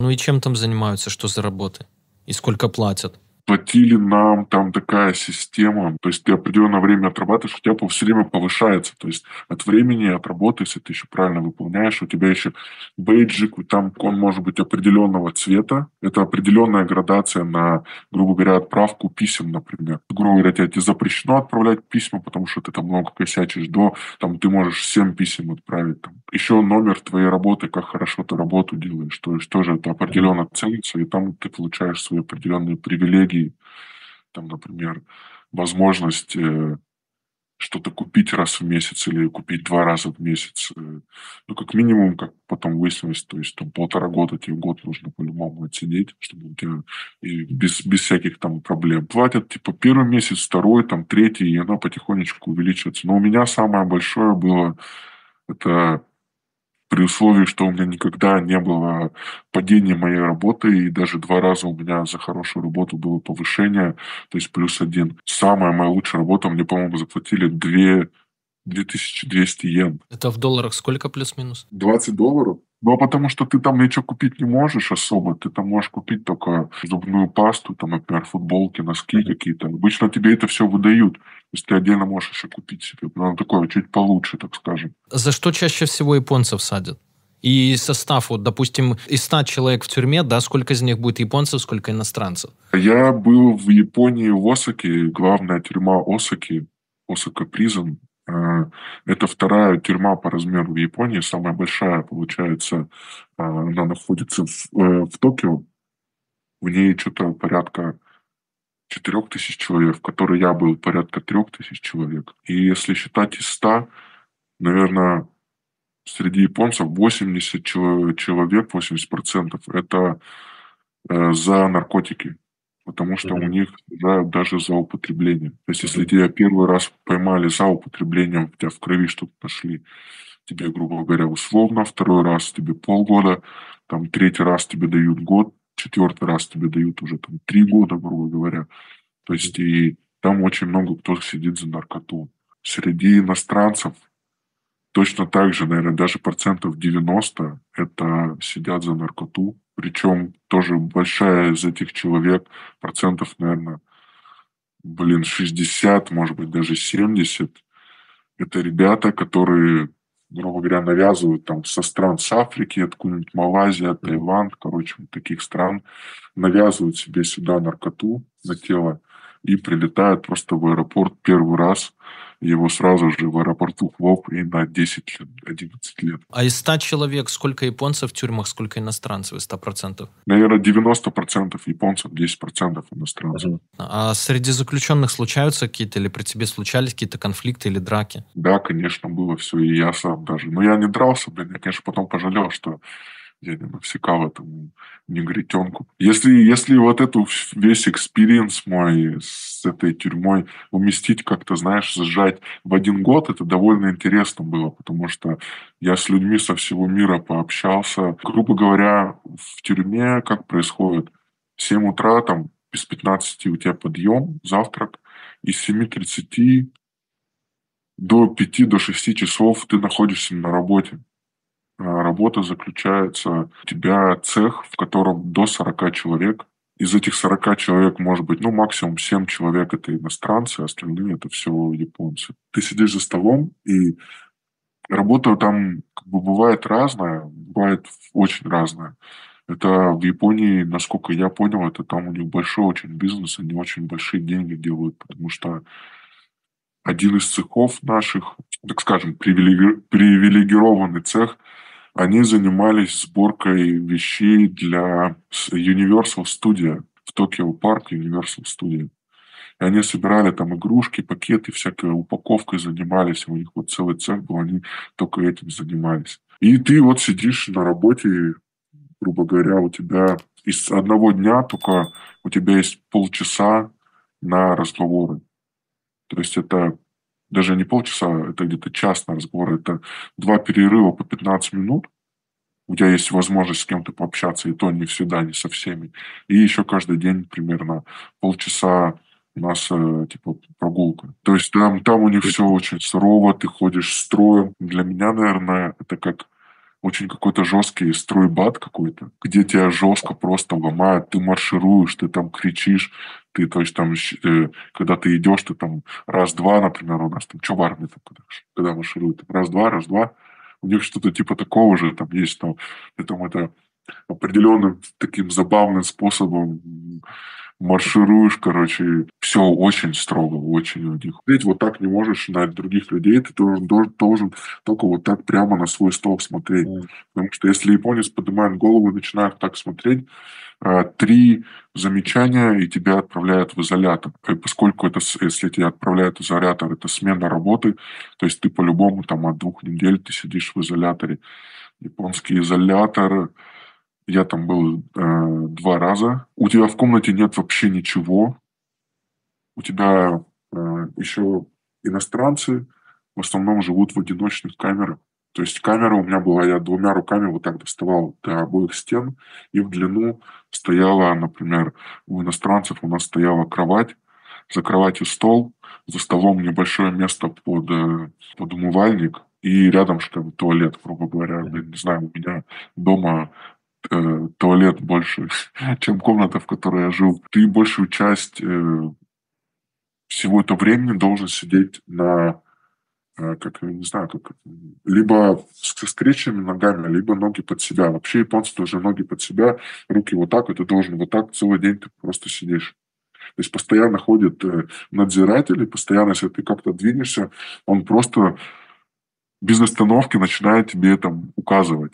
Ну и чем там занимаются, что за работы? И сколько платят? Платили нам там такая система, то есть ты определенное время отрабатываешь, у тебя все время повышается, то есть от времени, от работы, если ты еще правильно выполняешь, у тебя еще бейджик, там он может быть определенного цвета, это определенная градация на, грубо говоря, отправку писем, например. Грубо говоря, тебе запрещено отправлять письма, потому что ты там много косячишь, до, там ты можешь 7 писем отправить. Там. Еще номер твоей работы, как хорошо ты работу делаешь, то есть тоже это определенно ценится, и там ты получаешь свои определенные привилегии, технологий, там, например, возможность э, что-то купить раз в месяц или купить два раза в месяц. Э, ну, как минимум, как потом выяснилось, то есть там полтора года, тебе год нужно по-любому отсидеть, чтобы у тебя и без, без всяких там проблем. Платят, типа, первый месяц, второй, там, третий, и она потихонечку увеличивается. Но у меня самое большое было, это при условии, что у меня никогда не было падения моей работы, и даже два раза у меня за хорошую работу было повышение, то есть плюс один. Самая моя лучшая работа, мне, по-моему, заплатили 2 2200 йен. Это в долларах сколько плюс-минус? 20 долларов. Ну, а потому что ты там ничего купить не можешь особо. Ты там можешь купить только зубную пасту, там, например, футболки, носки какие-то. Обычно тебе это все выдают. То есть ты отдельно можешь еще купить себе. Ну, такое чуть получше, так скажем. За что чаще всего японцев садят? И состав, вот, допустим, из 100 человек в тюрьме, да, сколько из них будет японцев, сколько иностранцев? Я был в Японии, в Осаке, главная тюрьма Осаки, Осака Призон, это вторая тюрьма по размеру в Японии, самая большая, получается, э, она находится в, э, в Токио. В ней что-то порядка четырех тысяч человек, в которой я был порядка трех тысяч человек. И если считать из ста, наверное, среди японцев 80 человек, 80% это за наркотики потому что mm-hmm. у них сажают даже за употребление. То есть, если тебя первый раз поймали за употреблением, у тебя в крови что-то нашли, тебе, грубо говоря, условно, второй раз тебе полгода, там третий раз тебе дают год, четвертый раз тебе дают уже там три года, грубо говоря. То есть, и там очень много кто сидит за наркоту. Среди иностранцев точно так же, наверное, даже процентов 90 это сидят за наркоту. Причем тоже большая из этих человек, процентов, наверное, блин, 60, может быть, даже 70. Это ребята, которые, грубо говоря, навязывают там со стран с Африки, откуда-нибудь Малайзия, Таиланд, короче, таких стран, навязывают себе сюда наркоту на тело и прилетают просто в аэропорт первый раз его сразу же в аэропорту хлоп и на 10-11 лет. А из 100 человек сколько японцев в тюрьмах, сколько иностранцев из 100%? Наверное, 90% японцев, 10% иностранцев. А среди заключенных случаются какие-то, или при тебе случались какие-то конфликты или драки? Да, конечно, было все, и я сам даже. Но я не дрался, блин, я, конечно, потом пожалел, что я не навсекал этому негритенку. Если, если вот эту весь experience мой с этой тюрьмой уместить как-то, знаешь, сжать в один год, это довольно интересно было, потому что я с людьми со всего мира пообщался. Грубо говоря, в тюрьме как происходит? 7 утра, там, без 15 у тебя подъем, завтрак, и с 7.30 до 5 до 6 часов ты находишься на работе. А работа заключается, у тебя цех, в котором до 40 человек. Из этих 40 человек, может быть, ну, максимум 7 человек – это иностранцы, остальные – это все японцы. Ты сидишь за столом, и работа там как бы бывает разная, бывает очень разная. Это в Японии, насколько я понял, это там у них большой очень бизнес, они очень большие деньги делают, потому что один из цехов наших, так скажем, привилеги... привилегированный цех, они занимались сборкой вещей для Universal Studio в Токио Парк Universal Studio. И они собирали там игрушки, пакеты, всякой упаковкой занимались. У них вот целый цех был, они только этим занимались. И ты вот сидишь на работе, грубо говоря, у тебя из одного дня только у тебя есть полчаса на разговоры. То есть это даже не полчаса, это где-то час на разговор, это два перерыва по 15 минут. У тебя есть возможность с кем-то пообщаться, и то не всегда, не со всеми. И еще каждый день примерно полчаса у нас э, типа прогулка. То есть там, там у них все очень сурово, ты ходишь строем. Для меня, наверное, это как очень какой-то жесткий стройбат какой-то, где тебя жестко просто ломают, ты маршируешь, ты там кричишь, ты, то есть там, э, когда ты идешь, ты там раз-два, например, у нас там, что в армии там, когда, когда маршируют, раз-два, раз-два, у них что-то типа такого же там есть, там, и там это определенным таким забавным способом маршируешь, короче, все очень строго, очень у них. Ведь вот так не можешь на других людей, ты должен, должен, должен только вот так прямо на свой стол смотреть. Mm. Потому что если японец поднимает голову и начинает так смотреть, а, три замечания, и тебя отправляют в изолятор. И поскольку это, если тебя отправляют в изолятор, это смена работы, то есть ты по-любому там от двух недель ты сидишь в изоляторе. Японский изолятор, я там был э, два раза. У тебя в комнате нет вообще ничего. У тебя э, еще иностранцы в основном живут в одиночных камерах. То есть камера у меня была, я двумя руками вот так доставал до обоих стен, и в длину стояла, например, у иностранцев у нас стояла кровать, за кроватью стол, за столом небольшое место под, э, под умывальник, и рядом что туалет, грубо говоря. Не знаю, у меня дома э, туалет больше, чем комната, в которой я жил. Ты большую часть э, всего этого времени должен сидеть на э, как, не знаю, как, либо со скрещенными ногами, либо ноги под себя. Вообще японцы тоже ноги под себя, руки вот так, и ты должен вот так целый день ты просто сидишь. То есть постоянно ходят э, надзиратели, постоянно, если ты как-то двинешься, он просто без остановки начинает тебе там указывать.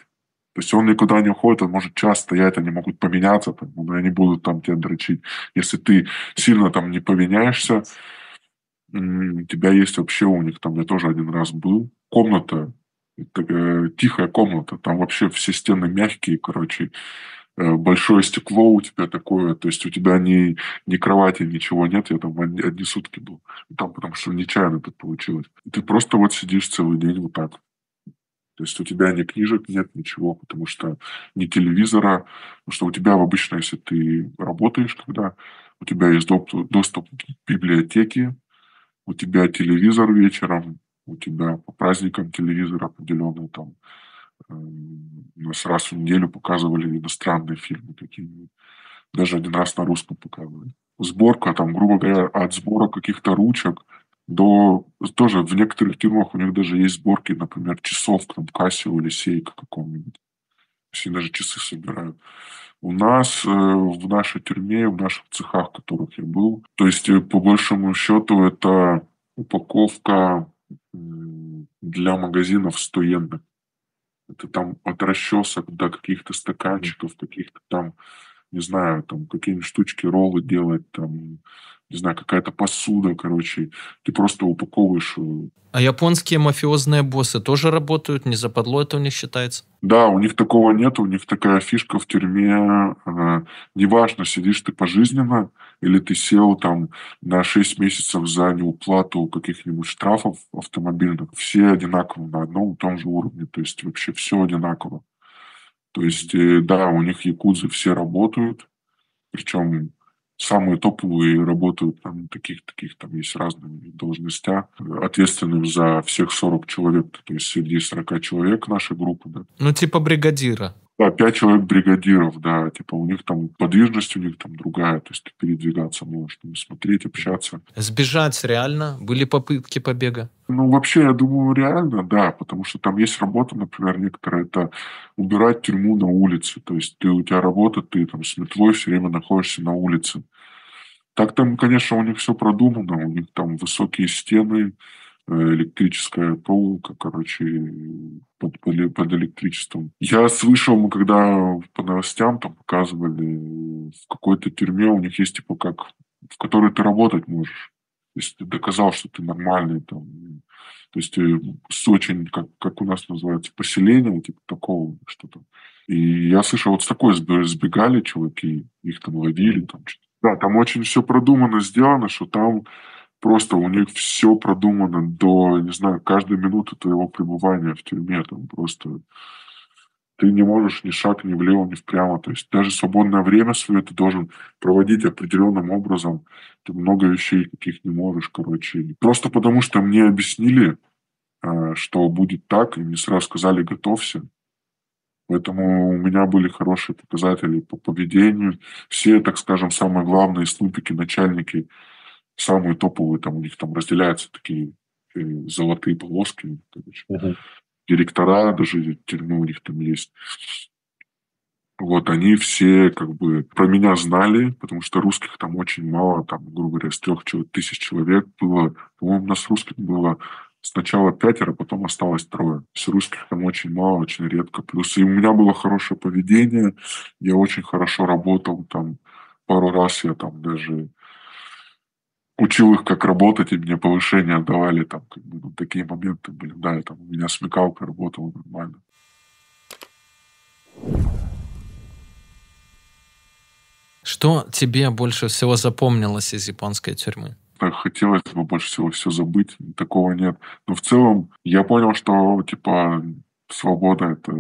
То есть он никуда не уходит, он может час стоять, они могут поменяться, там, но они будут там тебя дрочить. Если ты сильно там не поменяешься, у тебя есть вообще у них, там я тоже один раз был, комната, такая тихая комната, там вообще все стены мягкие, короче, э, большое стекло у тебя такое, то есть у тебя ни, ни кровати, ничего нет, я там одни, сутки был, там потому что нечаянно так получилось. Ты просто вот сидишь целый день вот так. То есть у тебя ни книжек нет, ничего, потому что ни телевизора, потому что у тебя обычно, если ты работаешь, когда у тебя есть доступ к библиотеке, у тебя телевизор вечером, у тебя по праздникам телевизор определенный там. Эм, у нас раз в неделю показывали иностранные фильмы какие-нибудь. Даже один раз на русском показывали. Сборка, там, грубо говоря, от сбора каких-то ручек до... Тоже в некоторых тюрьмах у них даже есть сборки, например, часов, там, Кассио или Сейка каком-нибудь. Все даже часы собирают. У нас э, в нашей тюрьме, в наших цехах, в которых я был, то есть, э, по большему счету, это упаковка для магазинов 100 йен. Это там от расчесок до каких-то стаканчиков, каких-то там, не знаю, там какие-нибудь штучки, роллы делать, там не знаю, какая-то посуда, короче. Ты просто упаковываешь. Э, а японские мафиозные боссы тоже работают? Не западло это у них считается? Да, у них такого нет. У них такая фишка в тюрьме. Она, неважно, сидишь ты пожизненно или ты сел там на 6 месяцев за неуплату каких-нибудь штрафов автомобильных. Все одинаково на одном и том же уровне. То есть вообще все одинаково. То есть, э, да, у них якудзы все работают, Причем самые топовые работают там таких, таких там есть разные должностях, ответственным за всех 40 человек, то есть среди 40 человек нашей группы. Да. Ну, типа бригадира. Да, пять человек бригадиров, да, типа у них там подвижность у них там другая, то есть ты передвигаться можешь, там, смотреть, общаться. Сбежать реально? Были попытки побега? Ну, вообще, я думаю, реально, да, потому что там есть работа, например, некоторые, это убирать тюрьму на улице, то есть ты, у тебя работа, ты там с метлой все время находишься на улице. Так там, конечно, у них все продумано, у них там высокие стены, электрическая проволока, короче, под, под электричеством. Я слышал, мы когда по новостям там показывали, в какой-то тюрьме у них есть типа как, в которой ты работать можешь. Если ты доказал, что ты нормальный, там, то есть э, с очень, как, как у нас называется, поселение, типа такого что-то. И я слышал, вот с такой сбегали чуваки, их там ловили, там что-то. Да, там очень все продумано, сделано, что там просто у них все продумано до, не знаю, каждой минуты твоего пребывания в тюрьме. Там просто ты не можешь ни шаг ни влево, ни впрямо. То есть даже свободное время свое ты должен проводить определенным образом. Ты много вещей каких не можешь, короче. Просто потому что мне объяснили, э, что будет так, и мне сразу сказали «готовься». Поэтому у меня были хорошие показатели по поведению. Все, так скажем, самые главные снупики, начальники – самые топовые, там у них там разделяются такие э, золотые полоски, короче. Угу. Директора даже тюрьмы у них там есть. Вот, они все как бы про меня знали, потому что русских там очень мало, там, грубо говоря, с трех тысяч человек было, по-моему, у нас русских было сначала пятеро, потом осталось трое. С русских там очень мало, очень редко. Плюс и у меня было хорошее поведение, я очень хорошо работал, там пару раз я там даже учил их, как работать, и мне повышение давали, там, как бы, ну, такие моменты были, да, там, у меня смекалка работала нормально. Что тебе больше всего запомнилось из японской тюрьмы? Хотелось бы больше всего все забыть, такого нет. Но в целом я понял, что, типа, свобода — это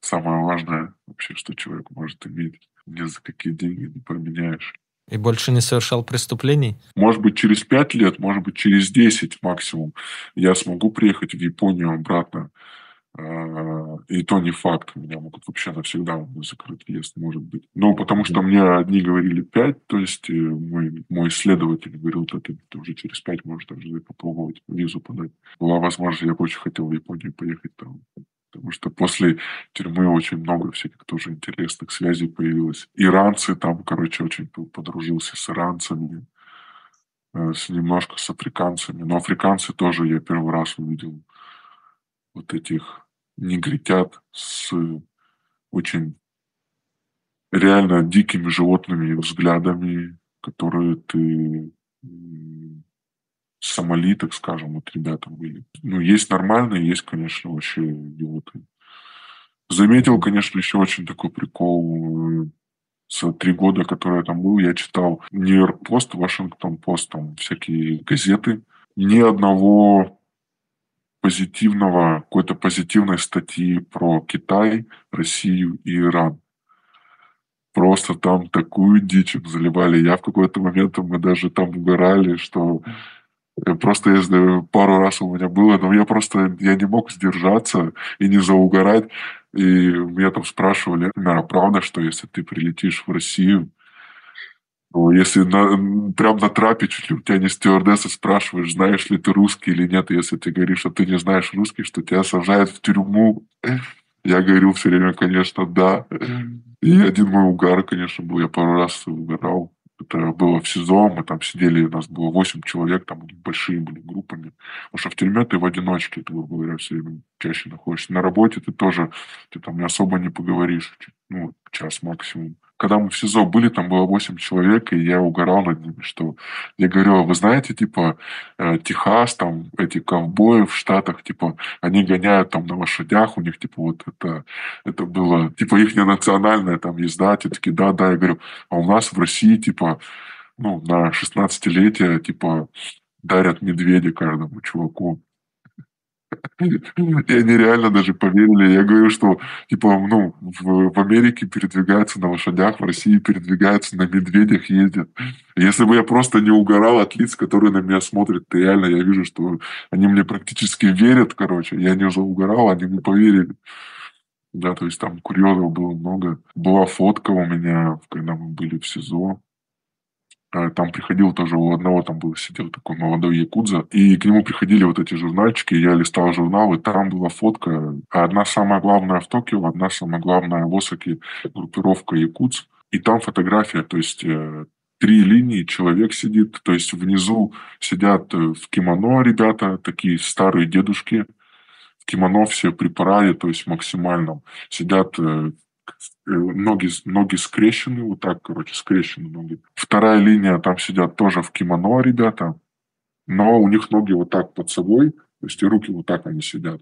самое важное вообще, что человек может иметь. Ни за какие деньги не поменяешь. И больше не совершал преступлений? Может быть, через пять лет, может быть, через десять максимум я смогу приехать в Японию обратно. А, и то не факт. Меня могут вообще навсегда закрыть въезд, может быть. Ну, потому что мне одни говорили пять, то есть э, мой, мой исследователь говорил, что ты, ты уже через пять можешь даже попробовать визу подать. Была возможность, я бы очень хотел в Японию поехать там потому что после тюрьмы очень много всяких тоже интересных связей появилось. Иранцы там, короче, очень подружился с иранцами, э, с немножко с африканцами. Но африканцы тоже я первый раз увидел вот этих негритят с очень реально дикими животными взглядами, которые ты Сомали, так скажем, вот ребята были. Ну, есть нормальные, есть, конечно, вообще идиоты. Заметил, конечно, еще очень такой прикол. Э, за три года, которые я там был, я читал Нью-Йорк Пост, Вашингтон Пост, там всякие газеты. Ни одного позитивного, какой-то позитивной статьи про Китай, Россию и Иран. Просто там такую дичь заливали. Я в какой-то момент, мы даже там угорали, что Просто если пару раз у меня было, но я просто я не мог сдержаться и не заугорать. И меня там спрашивали, наверное, правда, что если ты прилетишь в Россию, ну, если на, прям на трапе чуть ли у тебя не стюардесса спрашиваешь, знаешь ли ты русский или нет, если ты говоришь, что ты не знаешь русский, что тебя сажают в тюрьму, я говорил все время, конечно, да. И один мой угар, конечно, был, я пару раз угорал. Это было в СИЗО, мы там сидели, у нас было 8 человек, там большие были группами. Потому что в тюрьме ты в одиночке, ты, грубо говоря, все время чаще находишься. На работе ты тоже, ты там особо не поговоришь, ну, час максимум когда мы в СИЗО были, там было 8 человек, и я угорал над ними, что я говорю, а вы знаете, типа, э, Техас, там, эти ковбои в Штатах, типа, они гоняют там на лошадях, у них, типа, вот это, это было, типа, их национальная там езда, те такие, да, да, я говорю, а у нас в России, типа, ну, на 16-летие, типа, дарят медведя каждому чуваку. И они реально даже поверили. Я говорю, что типа, ну, в, в Америке передвигаются на лошадях, в России передвигаются на медведях, ездят. Если бы я просто не угорал от лиц, которые на меня смотрят, то реально я вижу, что они мне практически верят, короче. Я не угорал, они мне поверили. Да, то есть там курьезов было много. Была фотка у меня, когда мы были в СИЗО. А, там приходил тоже у одного, там был, сидел такой молодой якудза, и к нему приходили вот эти журнальчики, я листал журнал, и там была фотка. Одна самая главная в Токио, одна самая главная в Осаке группировка якудз, и там фотография, то есть э, три линии, человек сидит, то есть внизу сидят э, в кимоно ребята, такие старые дедушки, в кимоно все при параде, то есть максимальном, сидят э, Э, ноги, ноги скрещены, вот так, короче, скрещены ноги. Вторая линия, там сидят тоже в кимоно ребята, но у них ноги вот так под собой, то есть и руки вот так они сидят.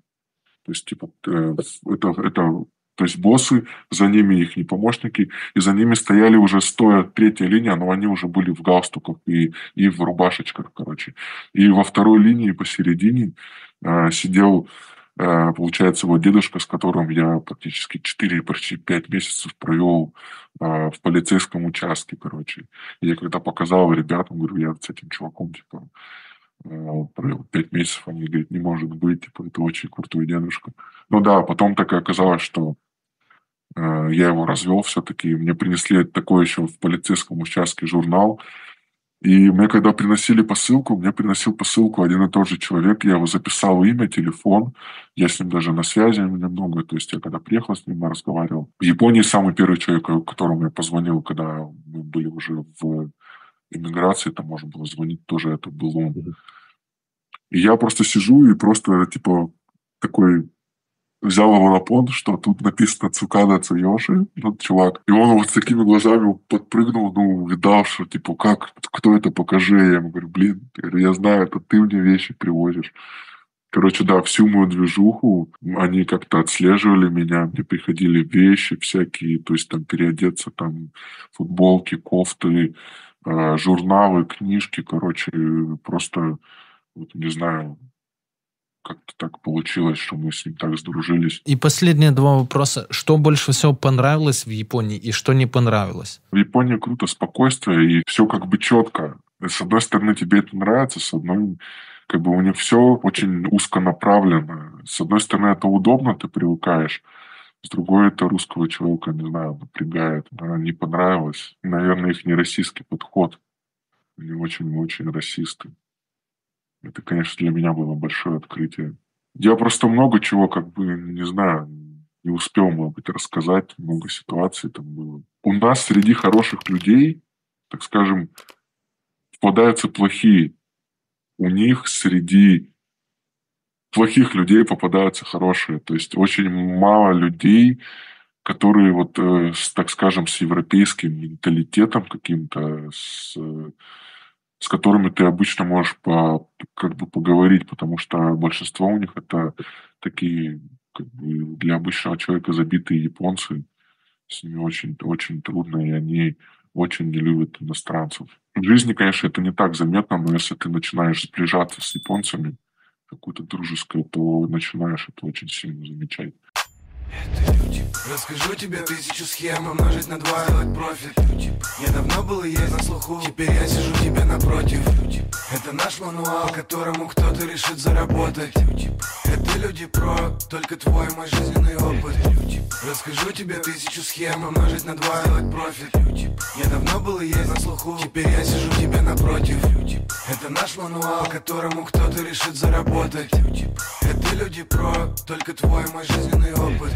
То есть, типа, э, это, это то есть боссы, за ними их не помощники, и за ними стояли уже стоя третья линия, но они уже были в галстуках и, и в рубашечках, короче. И во второй линии посередине э, сидел Э, получается, вот дедушка, с которым я практически 4, почти 5 месяцев провел э, в полицейском участке, короче. Я когда показал ребятам, говорю, я с этим чуваком, типа, э, провел 5 месяцев, они говорят, не может быть, типа, это очень крутой дедушка. Ну да, потом так и оказалось, что я его развел все-таки. Мне принесли такой еще в полицейском участке журнал, и мне когда приносили посылку, мне приносил посылку один и тот же человек, я его записал имя, телефон, я с ним даже на связи немного, то есть я когда приехал с ним, я разговаривал. В Японии самый первый человек, которому я позвонил, когда мы были уже в иммиграции, там можно было звонить, тоже это был он. И я просто сижу и просто, типа, такой взял его на понт, что тут написано Цукада Цуёши, ну, чувак. И он вот с такими глазами подпрыгнул, ну, видал, что, типа, как, кто это, покажи. Я ему говорю, блин, я знаю, это ты мне вещи привозишь. Короче, да, всю мою движуху они как-то отслеживали меня, мне приходили вещи всякие, то есть там переодеться, там футболки, кофты, э, журналы, книжки, короче, просто, вот, не знаю, как-то так получилось, что мы с ним так сдружились. И последние два вопроса. Что больше всего понравилось в Японии и что не понравилось? В Японии круто спокойствие и все как бы четко. С одной стороны, тебе это нравится, с одной как бы у них все очень узко направлено. С одной стороны, это удобно, ты привыкаешь. С другой, это русского человека, не знаю, напрягает. Не понравилось. Наверное, их не российский подход. Они очень-очень расисты. Это, конечно, для меня было большое открытие. Я просто много чего, как бы, не знаю, не успел, может быть, рассказать. Много ситуаций там было. У нас среди хороших людей, так скажем, попадаются плохие. У них среди плохих людей попадаются хорошие. То есть очень мало людей, которые вот, э, так скажем, с европейским менталитетом каким-то, с с которыми ты обычно можешь по, как бы поговорить, потому что большинство у них это такие как бы для обычного человека забитые японцы. С ними очень, очень трудно, и они очень не любят иностранцев. В жизни, конечно, это не так заметно, но если ты начинаешь сближаться с японцами, какую-то дружескую, то начинаешь это очень сильно замечать. Расскажу тебе тысячу схем Умножить на два делать профит. Я давно был и есть на слуху Теперь я сижу тебе напротив. Это наш мануал, которому кто-то решит заработать. Это люди про Только твой мой жизненный опыт. Расскажу тебе тысячу схем Умножить на два делать профит. Я давно был и есть на слуху Теперь я сижу тебе напротив. Это наш мануал, которому кто-то решит заработать люди про Только твой мой жизненный опыт